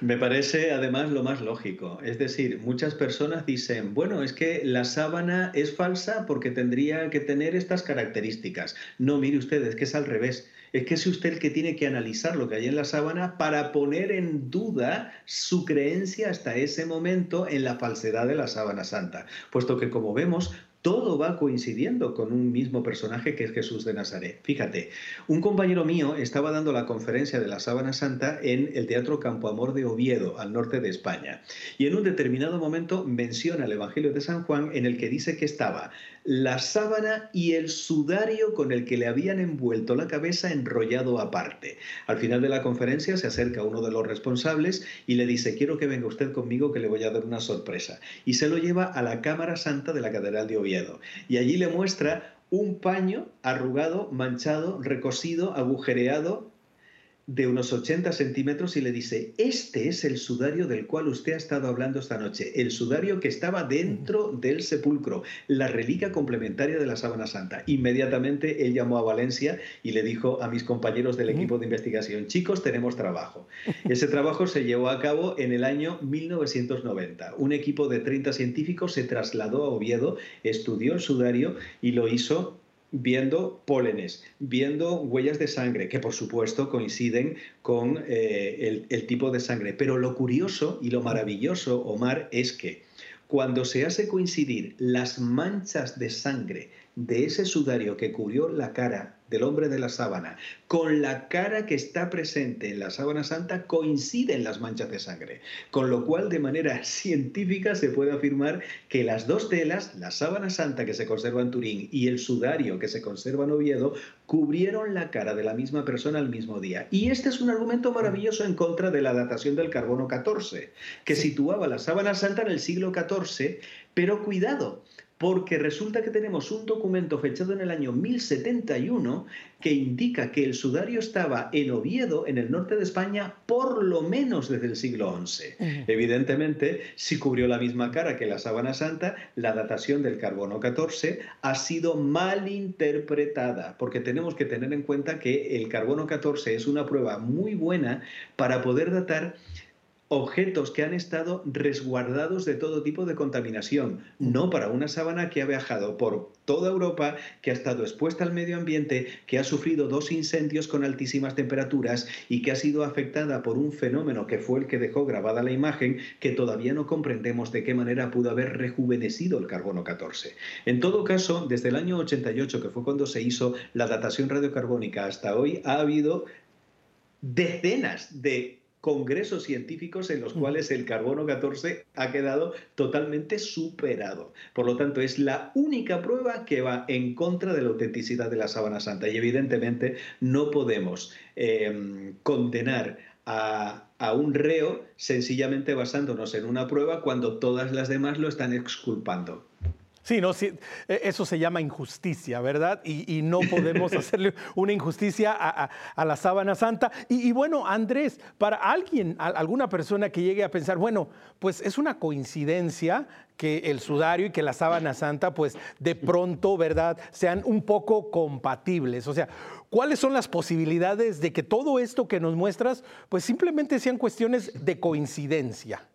Me parece además lo más lógico. Es decir, muchas personas dicen, bueno, es que la sábana es falsa porque tendría que tener estas características. No, mire usted, es que es al revés. Es que es usted el que tiene que analizar lo que hay en la sábana para poner en duda su creencia hasta ese momento en la falsedad de la sábana santa. Puesto que, como vemos, todo va coincidiendo con un mismo personaje que es Jesús de Nazaret. Fíjate, un compañero mío estaba dando la conferencia de la Sábana Santa en el Teatro Campo Amor de Oviedo, al norte de España. Y en un determinado momento menciona el Evangelio de San Juan en el que dice que estaba la sábana y el sudario con el que le habían envuelto la cabeza enrollado aparte. Al final de la conferencia se acerca uno de los responsables y le dice, quiero que venga usted conmigo que le voy a dar una sorpresa. Y se lo lleva a la Cámara Santa de la Catedral de Oviedo. Y allí le muestra un paño arrugado, manchado, recosido, agujereado, de unos 80 centímetros y le dice, este es el sudario del cual usted ha estado hablando esta noche, el sudario que estaba dentro del sepulcro, la reliquia complementaria de la sábana santa. Inmediatamente él llamó a Valencia y le dijo a mis compañeros del equipo de investigación, chicos, tenemos trabajo. Ese trabajo se llevó a cabo en el año 1990. Un equipo de 30 científicos se trasladó a Oviedo, estudió el sudario y lo hizo viendo pólenes, viendo huellas de sangre, que por supuesto coinciden con eh, el, tipo de sangre. Pero lo curioso y lo maravilloso, Omar, es que cuando se hace coincidir las manchas de sangre de ese sudario que cubrió la cara del hombre de la sábana con la cara que está presente en la sábana santa coinciden las manchas de sangre, con lo cual de manera científica se puede afirmar que las dos telas, la sábana santa que se conserva en Turín y el sudario que se conserva en Oviedo, cubrieron la cara de la misma persona al mismo día. Y este es un argumento maravilloso en contra de la datación del carbono 14, que situaba la sábana santa en el siglo XIV, pero cuidado, porque resulta que tenemos un documento fechado en el año 1071 que indica que el sudario estaba en Oviedo, en el norte de España, por lo menos desde el siglo XI. Evidentemente, si cubrió la misma cara que la sábana santa, la datación del carbono 14 ha sido mal interpretada, porque tenemos que tener en cuenta que el carbono 14 es una prueba muy buena para poder datar objetos que han estado resguardados de todo tipo de contaminación, no para una sábana que ha viajado por toda Europa, que ha estado expuesta al medio ambiente, que ha sufrido dos incendios con altísimas temperaturas y que ha sido afectada por un fenómeno que fue el que dejó grabada la imagen, que todavía no comprendemos de qué manera pudo haber rejuvenecido el carbono 14. En todo caso, desde el año 88, que fue cuando se hizo la datación radiocarbónica, hasta hoy ha habido decenas de congresos científicos en los cuales el carbono 14 ha quedado totalmente superado. Por lo tanto, es la única prueba que va en contra de la autenticidad de la sábana santa y evidentemente no podemos em, condenar a, a un reo sencillamente basándonos en una prueba cuando todas las demás lo están exculpando. Sí, no, sí, e, eso se llama injusticia, ¿verdad? Y, no podemos hacerle una injusticia a, la sábana santa. Y, bueno, Andrés, para alguien, alguna persona que llegue a pensar, bueno, pues es una coincidencia que el sudario y que la sábana santa, pues de pronto, ¿verdad?, sean un poco compatibles. O sea, ¿cuáles son las posibilidades de que todo esto que nos muestras, pues simplemente sean cuestiones de coincidencia?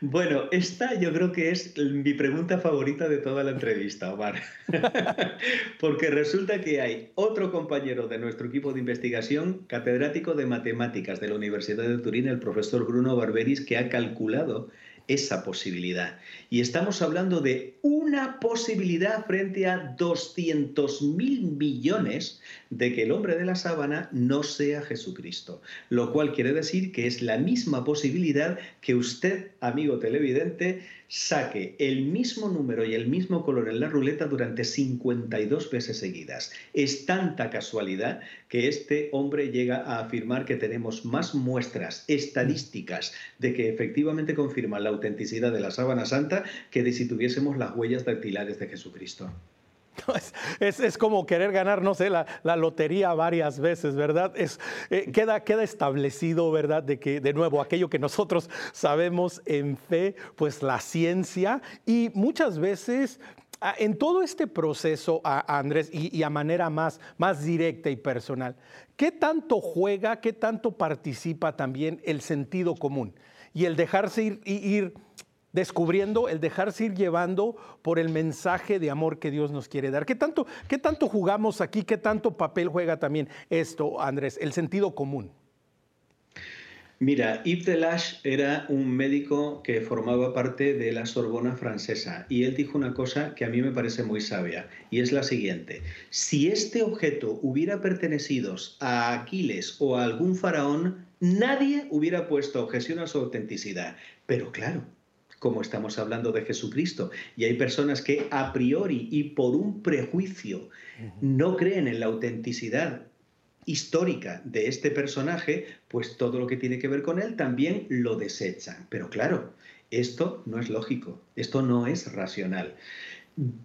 Bueno, esta yo creo que es mi pregunta favorita de toda la entrevista, Omar. Porque resulta que hay otro compañero de nuestro equipo de investigación, catedrático de matemáticas de la Universidad de Turín, el profesor Bruno Barberis, que ha calculado esa posibilidad. Y estamos hablando de una posibilidad frente a 200 mil millones de que el hombre de la sábana no sea Jesucristo. Lo cual quiere decir que es la misma posibilidad que usted, amigo televidente, saque el mismo número y el mismo color en la ruleta durante 52 veces seguidas. Es tanta casualidad que este hombre llega a afirmar que tenemos más muestras estadísticas de que efectivamente confirman la autenticidad de la sábana santa que de si tuviésemos las huellas dactilares de Jesucristo. Es, como querer ganar, no sé, la, lotería varias veces, ¿verdad? Es, eh, queda, queda establecido, ¿verdad? De que, de nuevo, aquello que nosotros sabemos en fe, pues la ciencia y muchas veces en todo este proceso, Andrés, y, a manera más, más directa y personal, ¿qué tanto juega, qué tanto participa también el sentido común y el dejarse ir descubriendo, el dejarse ir llevando por el mensaje de amor que Dios nos quiere dar. ¿Qué tanto, qué tanto jugamos aquí? ¿Qué tanto papel juega también esto, Andrés? El sentido común. Mira, Yves Delage era un médico que formaba parte de la Sorbona francesa y él dijo una cosa que a mí me parece muy sabia y es la siguiente. Si este objeto hubiera pertenecido a Aquiles o a algún faraón, nadie hubiera puesto objeción a su autenticidad. Pero claro, como estamos hablando de Jesucristo. Y hay personas que a priori y por un prejuicio no creen en la autenticidad histórica de este personaje, pues todo lo que tiene que ver con él también lo desechan. Pero claro, esto no es lógico, esto no es racional.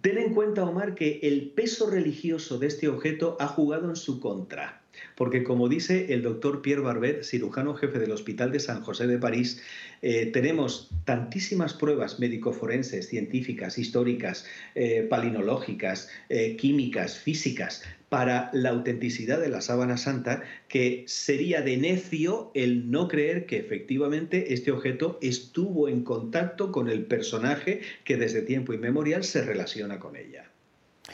Ten en cuenta, Omar, que el peso religioso de este objeto ha jugado en su contra. Porque como dice el doctor Pierre Barbet, cirujano jefe del Hospital de San José de París, eh, tenemos tantísimas pruebas médico-forenses, científicas, históricas, eh, palinológicas, eh, químicas, físicas, para la autenticidad de la sábana santa, que sería de necio el no creer que efectivamente este objeto estuvo en contacto con el personaje que desde tiempo inmemorial se relaciona con ella.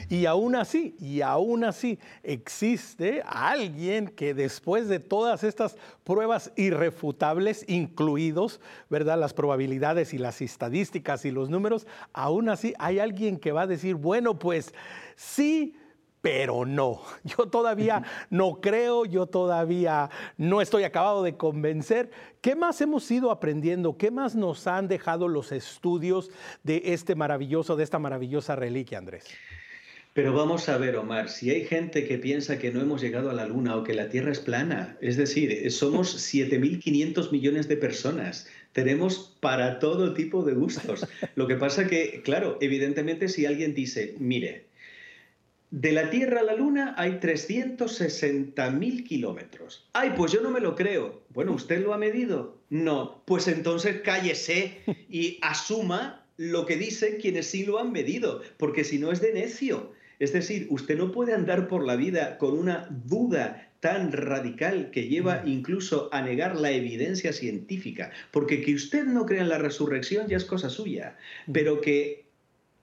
Y aún así, y aún así, existe alguien que después de todas estas pruebas irrefutables, incluidos, ¿verdad? Las probabilidades y las estadísticas y los números, aún así hay alguien que va a decir, bueno, pues sí, pero no. Yo todavía no creo, yo todavía no estoy acabado de convencer. ¿Qué más hemos ido aprendiendo? ¿Qué más nos han dejado los estudios de este maravilloso, de esta maravillosa reliquia, Andrés? Pero vamos a ver, Omar, si hay gente que piensa que no hemos llegado a la Luna o que la Tierra es plana, es decir, somos 7.500 millones de personas, tenemos para todo tipo de gustos. Lo que pasa que, claro, evidentemente si alguien dice, mire, de la Tierra a la Luna hay 360.000 kilómetros. Ay, pues yo no me lo creo. Bueno, ¿usted lo ha medido? No. Pues entonces cállese y asuma lo que dicen quienes sí lo han medido, porque si no es de necio. Es decir, usted no puede andar por la vida con una duda tan radical que lleva incluso a negar la evidencia científica, porque que usted no crea en la resurrección ya es cosa suya, pero que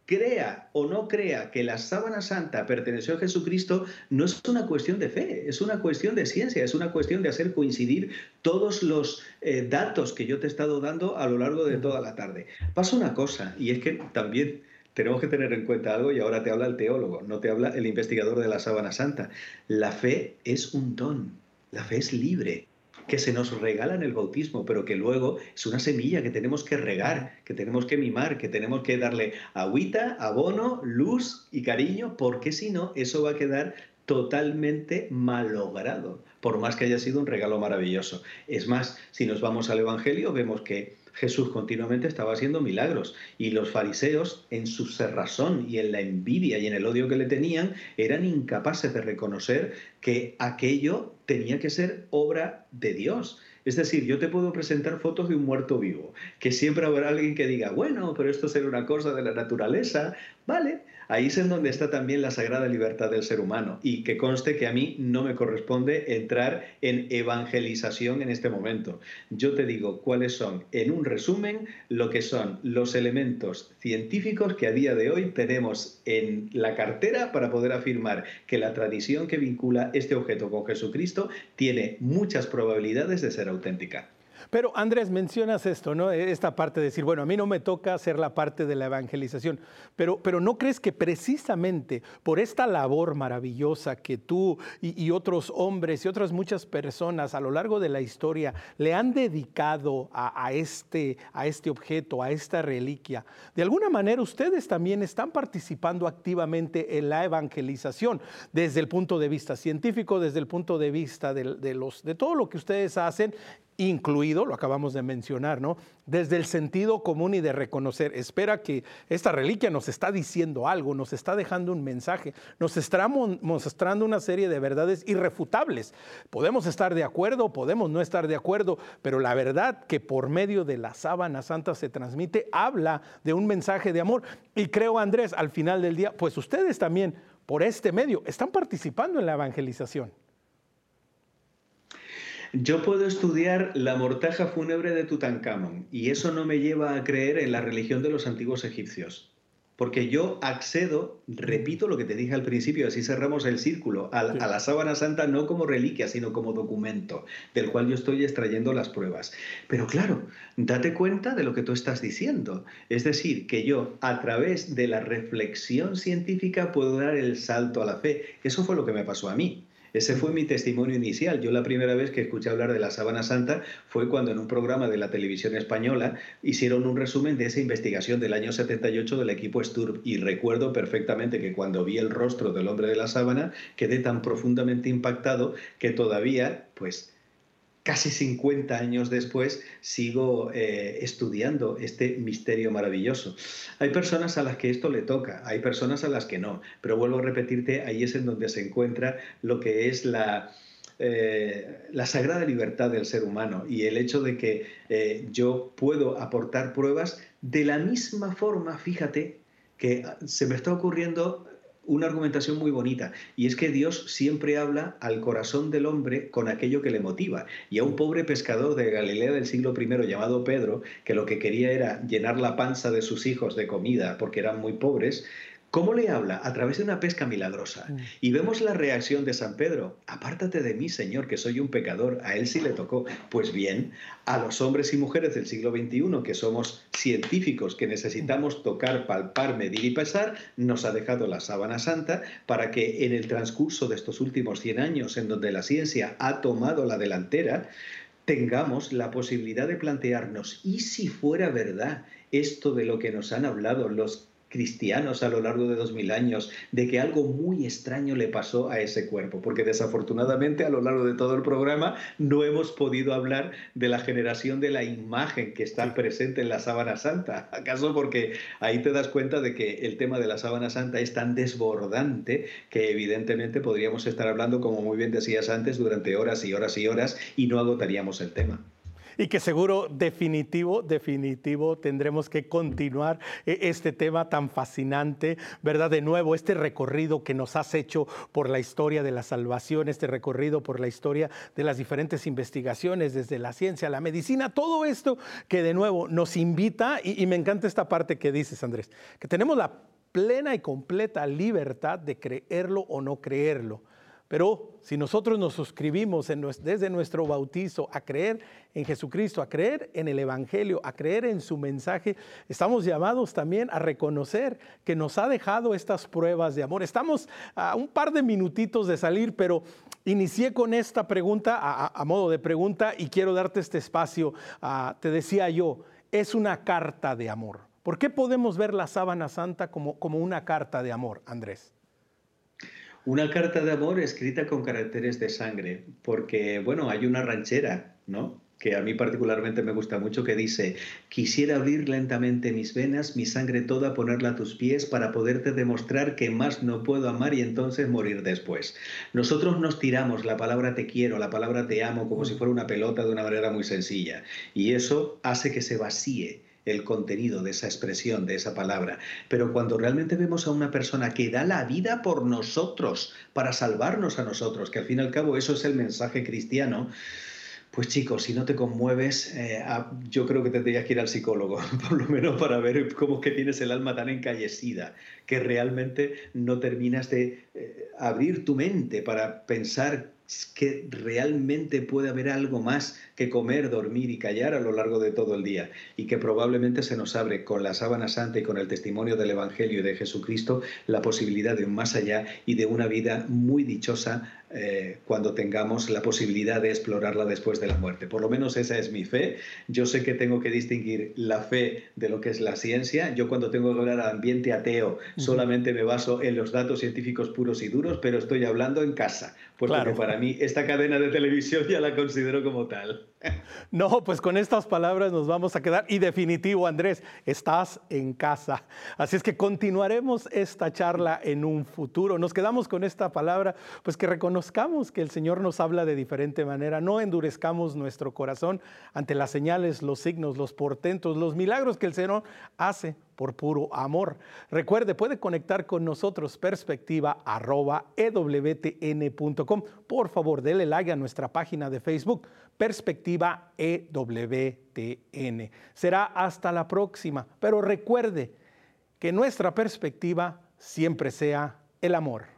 crea o no crea que la sábana santa perteneció a Jesucristo, no es una cuestión de fe, es una cuestión de ciencia, es una cuestión de hacer coincidir todos los eh, datos que yo te he estado dando a lo largo de toda la tarde. Pasa una cosa, y es que también tenemos que tener en cuenta algo y ahora te habla el teólogo, no te habla el investigador de la sábana santa. La fe es un don, la fe es libre que se nos regala en el bautismo, pero que luego es una semilla que tenemos que regar, que tenemos que mimar, que tenemos que darle agüita, abono, luz y cariño, porque si no, eso va a quedar totalmente malogrado, por más que haya sido un regalo maravilloso. Es más, si nos vamos al Evangelio, vemos que Jesús continuamente estaba haciendo milagros y los fariseos, en su cerrazón y en la envidia y en el odio que le tenían, eran incapaces de reconocer que aquello tenía que ser obra de Dios. Es decir, yo te puedo presentar fotos de un muerto vivo, que siempre habrá alguien que diga, bueno, pero esto será una cosa de la naturaleza, vale, Ahí es en donde está también la sagrada libertad del ser humano y que conste que a mí no me corresponde entrar en evangelización en este momento. Yo te digo cuáles son, en un resumen, lo que son los elementos científicos que a día de hoy tenemos en la cartera para poder afirmar que la tradición que vincula este objeto con Jesucristo tiene muchas probabilidades de ser auténtica auténtica. Pero Andrés, mencionas esto, ¿no? E, esta parte de decir, bueno, a mí no me toca hacer la parte de la evangelización, pero, pero ¿no crees que precisamente por esta labor maravillosa que tú y, otros hombres y otras muchas personas a lo largo de la historia le han dedicado a, este, a este objeto, a esta reliquia, de alguna manera ustedes también están participando activamente en la evangelización desde el punto de vista científico, desde el punto de vista de, los, de todo lo que ustedes hacen incluido, lo acabamos de mencionar, ¿no? Desde el sentido común y de reconocer, espera que esta reliquia nos está diciendo algo, nos está dejando un mensaje, nos está mostrando una serie de verdades irrefutables. Podemos estar de acuerdo, podemos no estar de acuerdo, pero la verdad que por medio de la sábana santa se transmite habla de un mensaje de amor. Y creo, Andrés, al final del día, pues ustedes también, por este medio, están participando en la evangelización. Yo puedo estudiar la mortaja fúnebre de Tutankamón y eso no me lleva a creer en la religión de los antiguos egipcios. Porque yo accedo, repito lo que te dije al principio, así cerramos el círculo, a, a, la sábana santa no como reliquia, sino como documento, del cual yo estoy extrayendo las pruebas. Pero claro, date cuenta de lo que tú estás diciendo. Es decir, que yo a través de la reflexión científica puedo dar el salto a la fe. Eso fue lo que me pasó a mí. Ese fue mi testimonio inicial. Yo la primera vez que escuché hablar de la sábana santa fue cuando en un programa de la televisión española hicieron un resumen de esa investigación del año 78 del equipo Sturb y recuerdo perfectamente que cuando vi el rostro del hombre de la sábana quedé tan profundamente impactado que todavía pues casi 50 años después sigo eh, estudiando este misterio maravilloso. Hay personas a las que esto le toca, hay personas a las que no, pero vuelvo a repetirte, ahí es en donde se encuentra lo que es la, eh, la sagrada libertad del ser humano y el hecho de que eh, yo puedo aportar pruebas de la misma forma, fíjate, que se me está ocurriendo una argumentación muy bonita, y es que Dios siempre habla al corazón del hombre con aquello que le motiva. Y a un pobre pescador de Galilea del siglo I llamado Pedro, que lo que quería era llenar la panza de sus hijos de comida porque eran muy pobres, ¿Cómo le habla? A través de una pesca milagrosa. Mm. Y vemos la reacción de San Pedro. Apártate de mí, Señor, que soy un pecador. A él sí le tocó. Pues bien, a los hombres y mujeres del siglo XXI, que somos científicos, que necesitamos tocar, palpar, medir y pesar, nos ha dejado la sábana santa para que en el transcurso de estos últimos 100 años, en donde la ciencia ha tomado la delantera, tengamos la posibilidad de plantearnos, ¿y si fuera verdad esto de lo que nos han hablado los cristianos a lo largo de dos mil años de que algo muy extraño le pasó a ese cuerpo, porque desafortunadamente a lo largo de todo el programa no hemos podido hablar de la generación de la imagen que está presente en la sábana santa. ¿Acaso porque ahí te das cuenta de que el tema de la sábana santa es tan desbordante que evidentemente podríamos estar hablando, como muy bien decías antes, durante horas y horas y horas y no agotaríamos el tema? Y que seguro definitivo, definitivo tendremos que continuar eh, este tema tan fascinante, ¿verdad? De nuevo, este recorrido que nos has hecho por la historia de la salvación, este recorrido por la historia de las diferentes investigaciones, desde la ciencia, la medicina, todo esto que de nuevo nos invita, y, y me encanta esta parte que dices, Andrés, que tenemos la plena y completa libertad de creerlo o no creerlo. Pero si nosotros nos suscribimos desde nuestro bautizo a creer en Jesucristo, a creer en el Evangelio, a creer en su mensaje, estamos llamados también a reconocer que nos ha dejado estas pruebas de amor. Estamos a un par de minutitos de salir, pero inicié con esta pregunta a, modo de pregunta y quiero darte este espacio. Ah, te decía yo, es una carta de amor. ¿Por qué podemos ver la sábana santa como, como una carta de amor, Andrés? Una carta de amor escrita con caracteres de sangre, porque, bueno, hay una ranchera, ¿no? que a mí particularmente me gusta mucho, que dice, quisiera abrir lentamente mis venas, mi sangre toda, ponerla a tus pies para poderte demostrar que más no puedo amar y entonces morir después. Nosotros nos tiramos la palabra te quiero, la palabra te amo, como si fuera una pelota de una manera muy sencilla, y eso hace que se vacíe el contenido de esa expresión, de esa palabra. Pero cuando realmente vemos a una persona que da la vida por nosotros, para salvarnos a nosotros, que al fin y al cabo eso es el mensaje cristiano, pues chicos, si no te conmueves, eh, yo creo que tendrías que ir al psicólogo, por lo menos para ver cómo que tienes el alma tan encallecida, que realmente no terminas de eh, abrir tu mente para pensar que realmente puede haber algo más que comer, dormir y callar a lo largo de todo el día y que probablemente se nos abre con la sábana santa y con el testimonio del Evangelio de Jesucristo la posibilidad de un más allá y de una vida muy dichosa eh, cuando tengamos la posibilidad de explorarla después de la muerte. Por lo menos esa es mi fe. Yo sé que tengo que distinguir la fe de lo que es la ciencia. Yo cuando tengo que hablar al ambiente ateo solamente me baso en los datos científicos puros y duros, pero estoy hablando en casa, porque para mí esta cadena de televisión ya la considero como tal. No, pues con estas palabras nos vamos a quedar. Y definitivo, Andrés, estás en casa. Así es que continuaremos esta charla en un futuro. Nos quedamos con esta palabra, pues que reconozcamos que el Señor nos habla de diferente manera. No endurezcamos nuestro corazón ante las señales, los signos, los portentos, los milagros que el Señor hace por puro amor. Recuerde, puede conectar con nosotros perspectiva ewtn.com. Por favor, dele like a nuestra página de Facebook, Perspectiva EWTN. Será hasta la próxima, pero recuerde que nuestra perspectiva siempre sea el amor.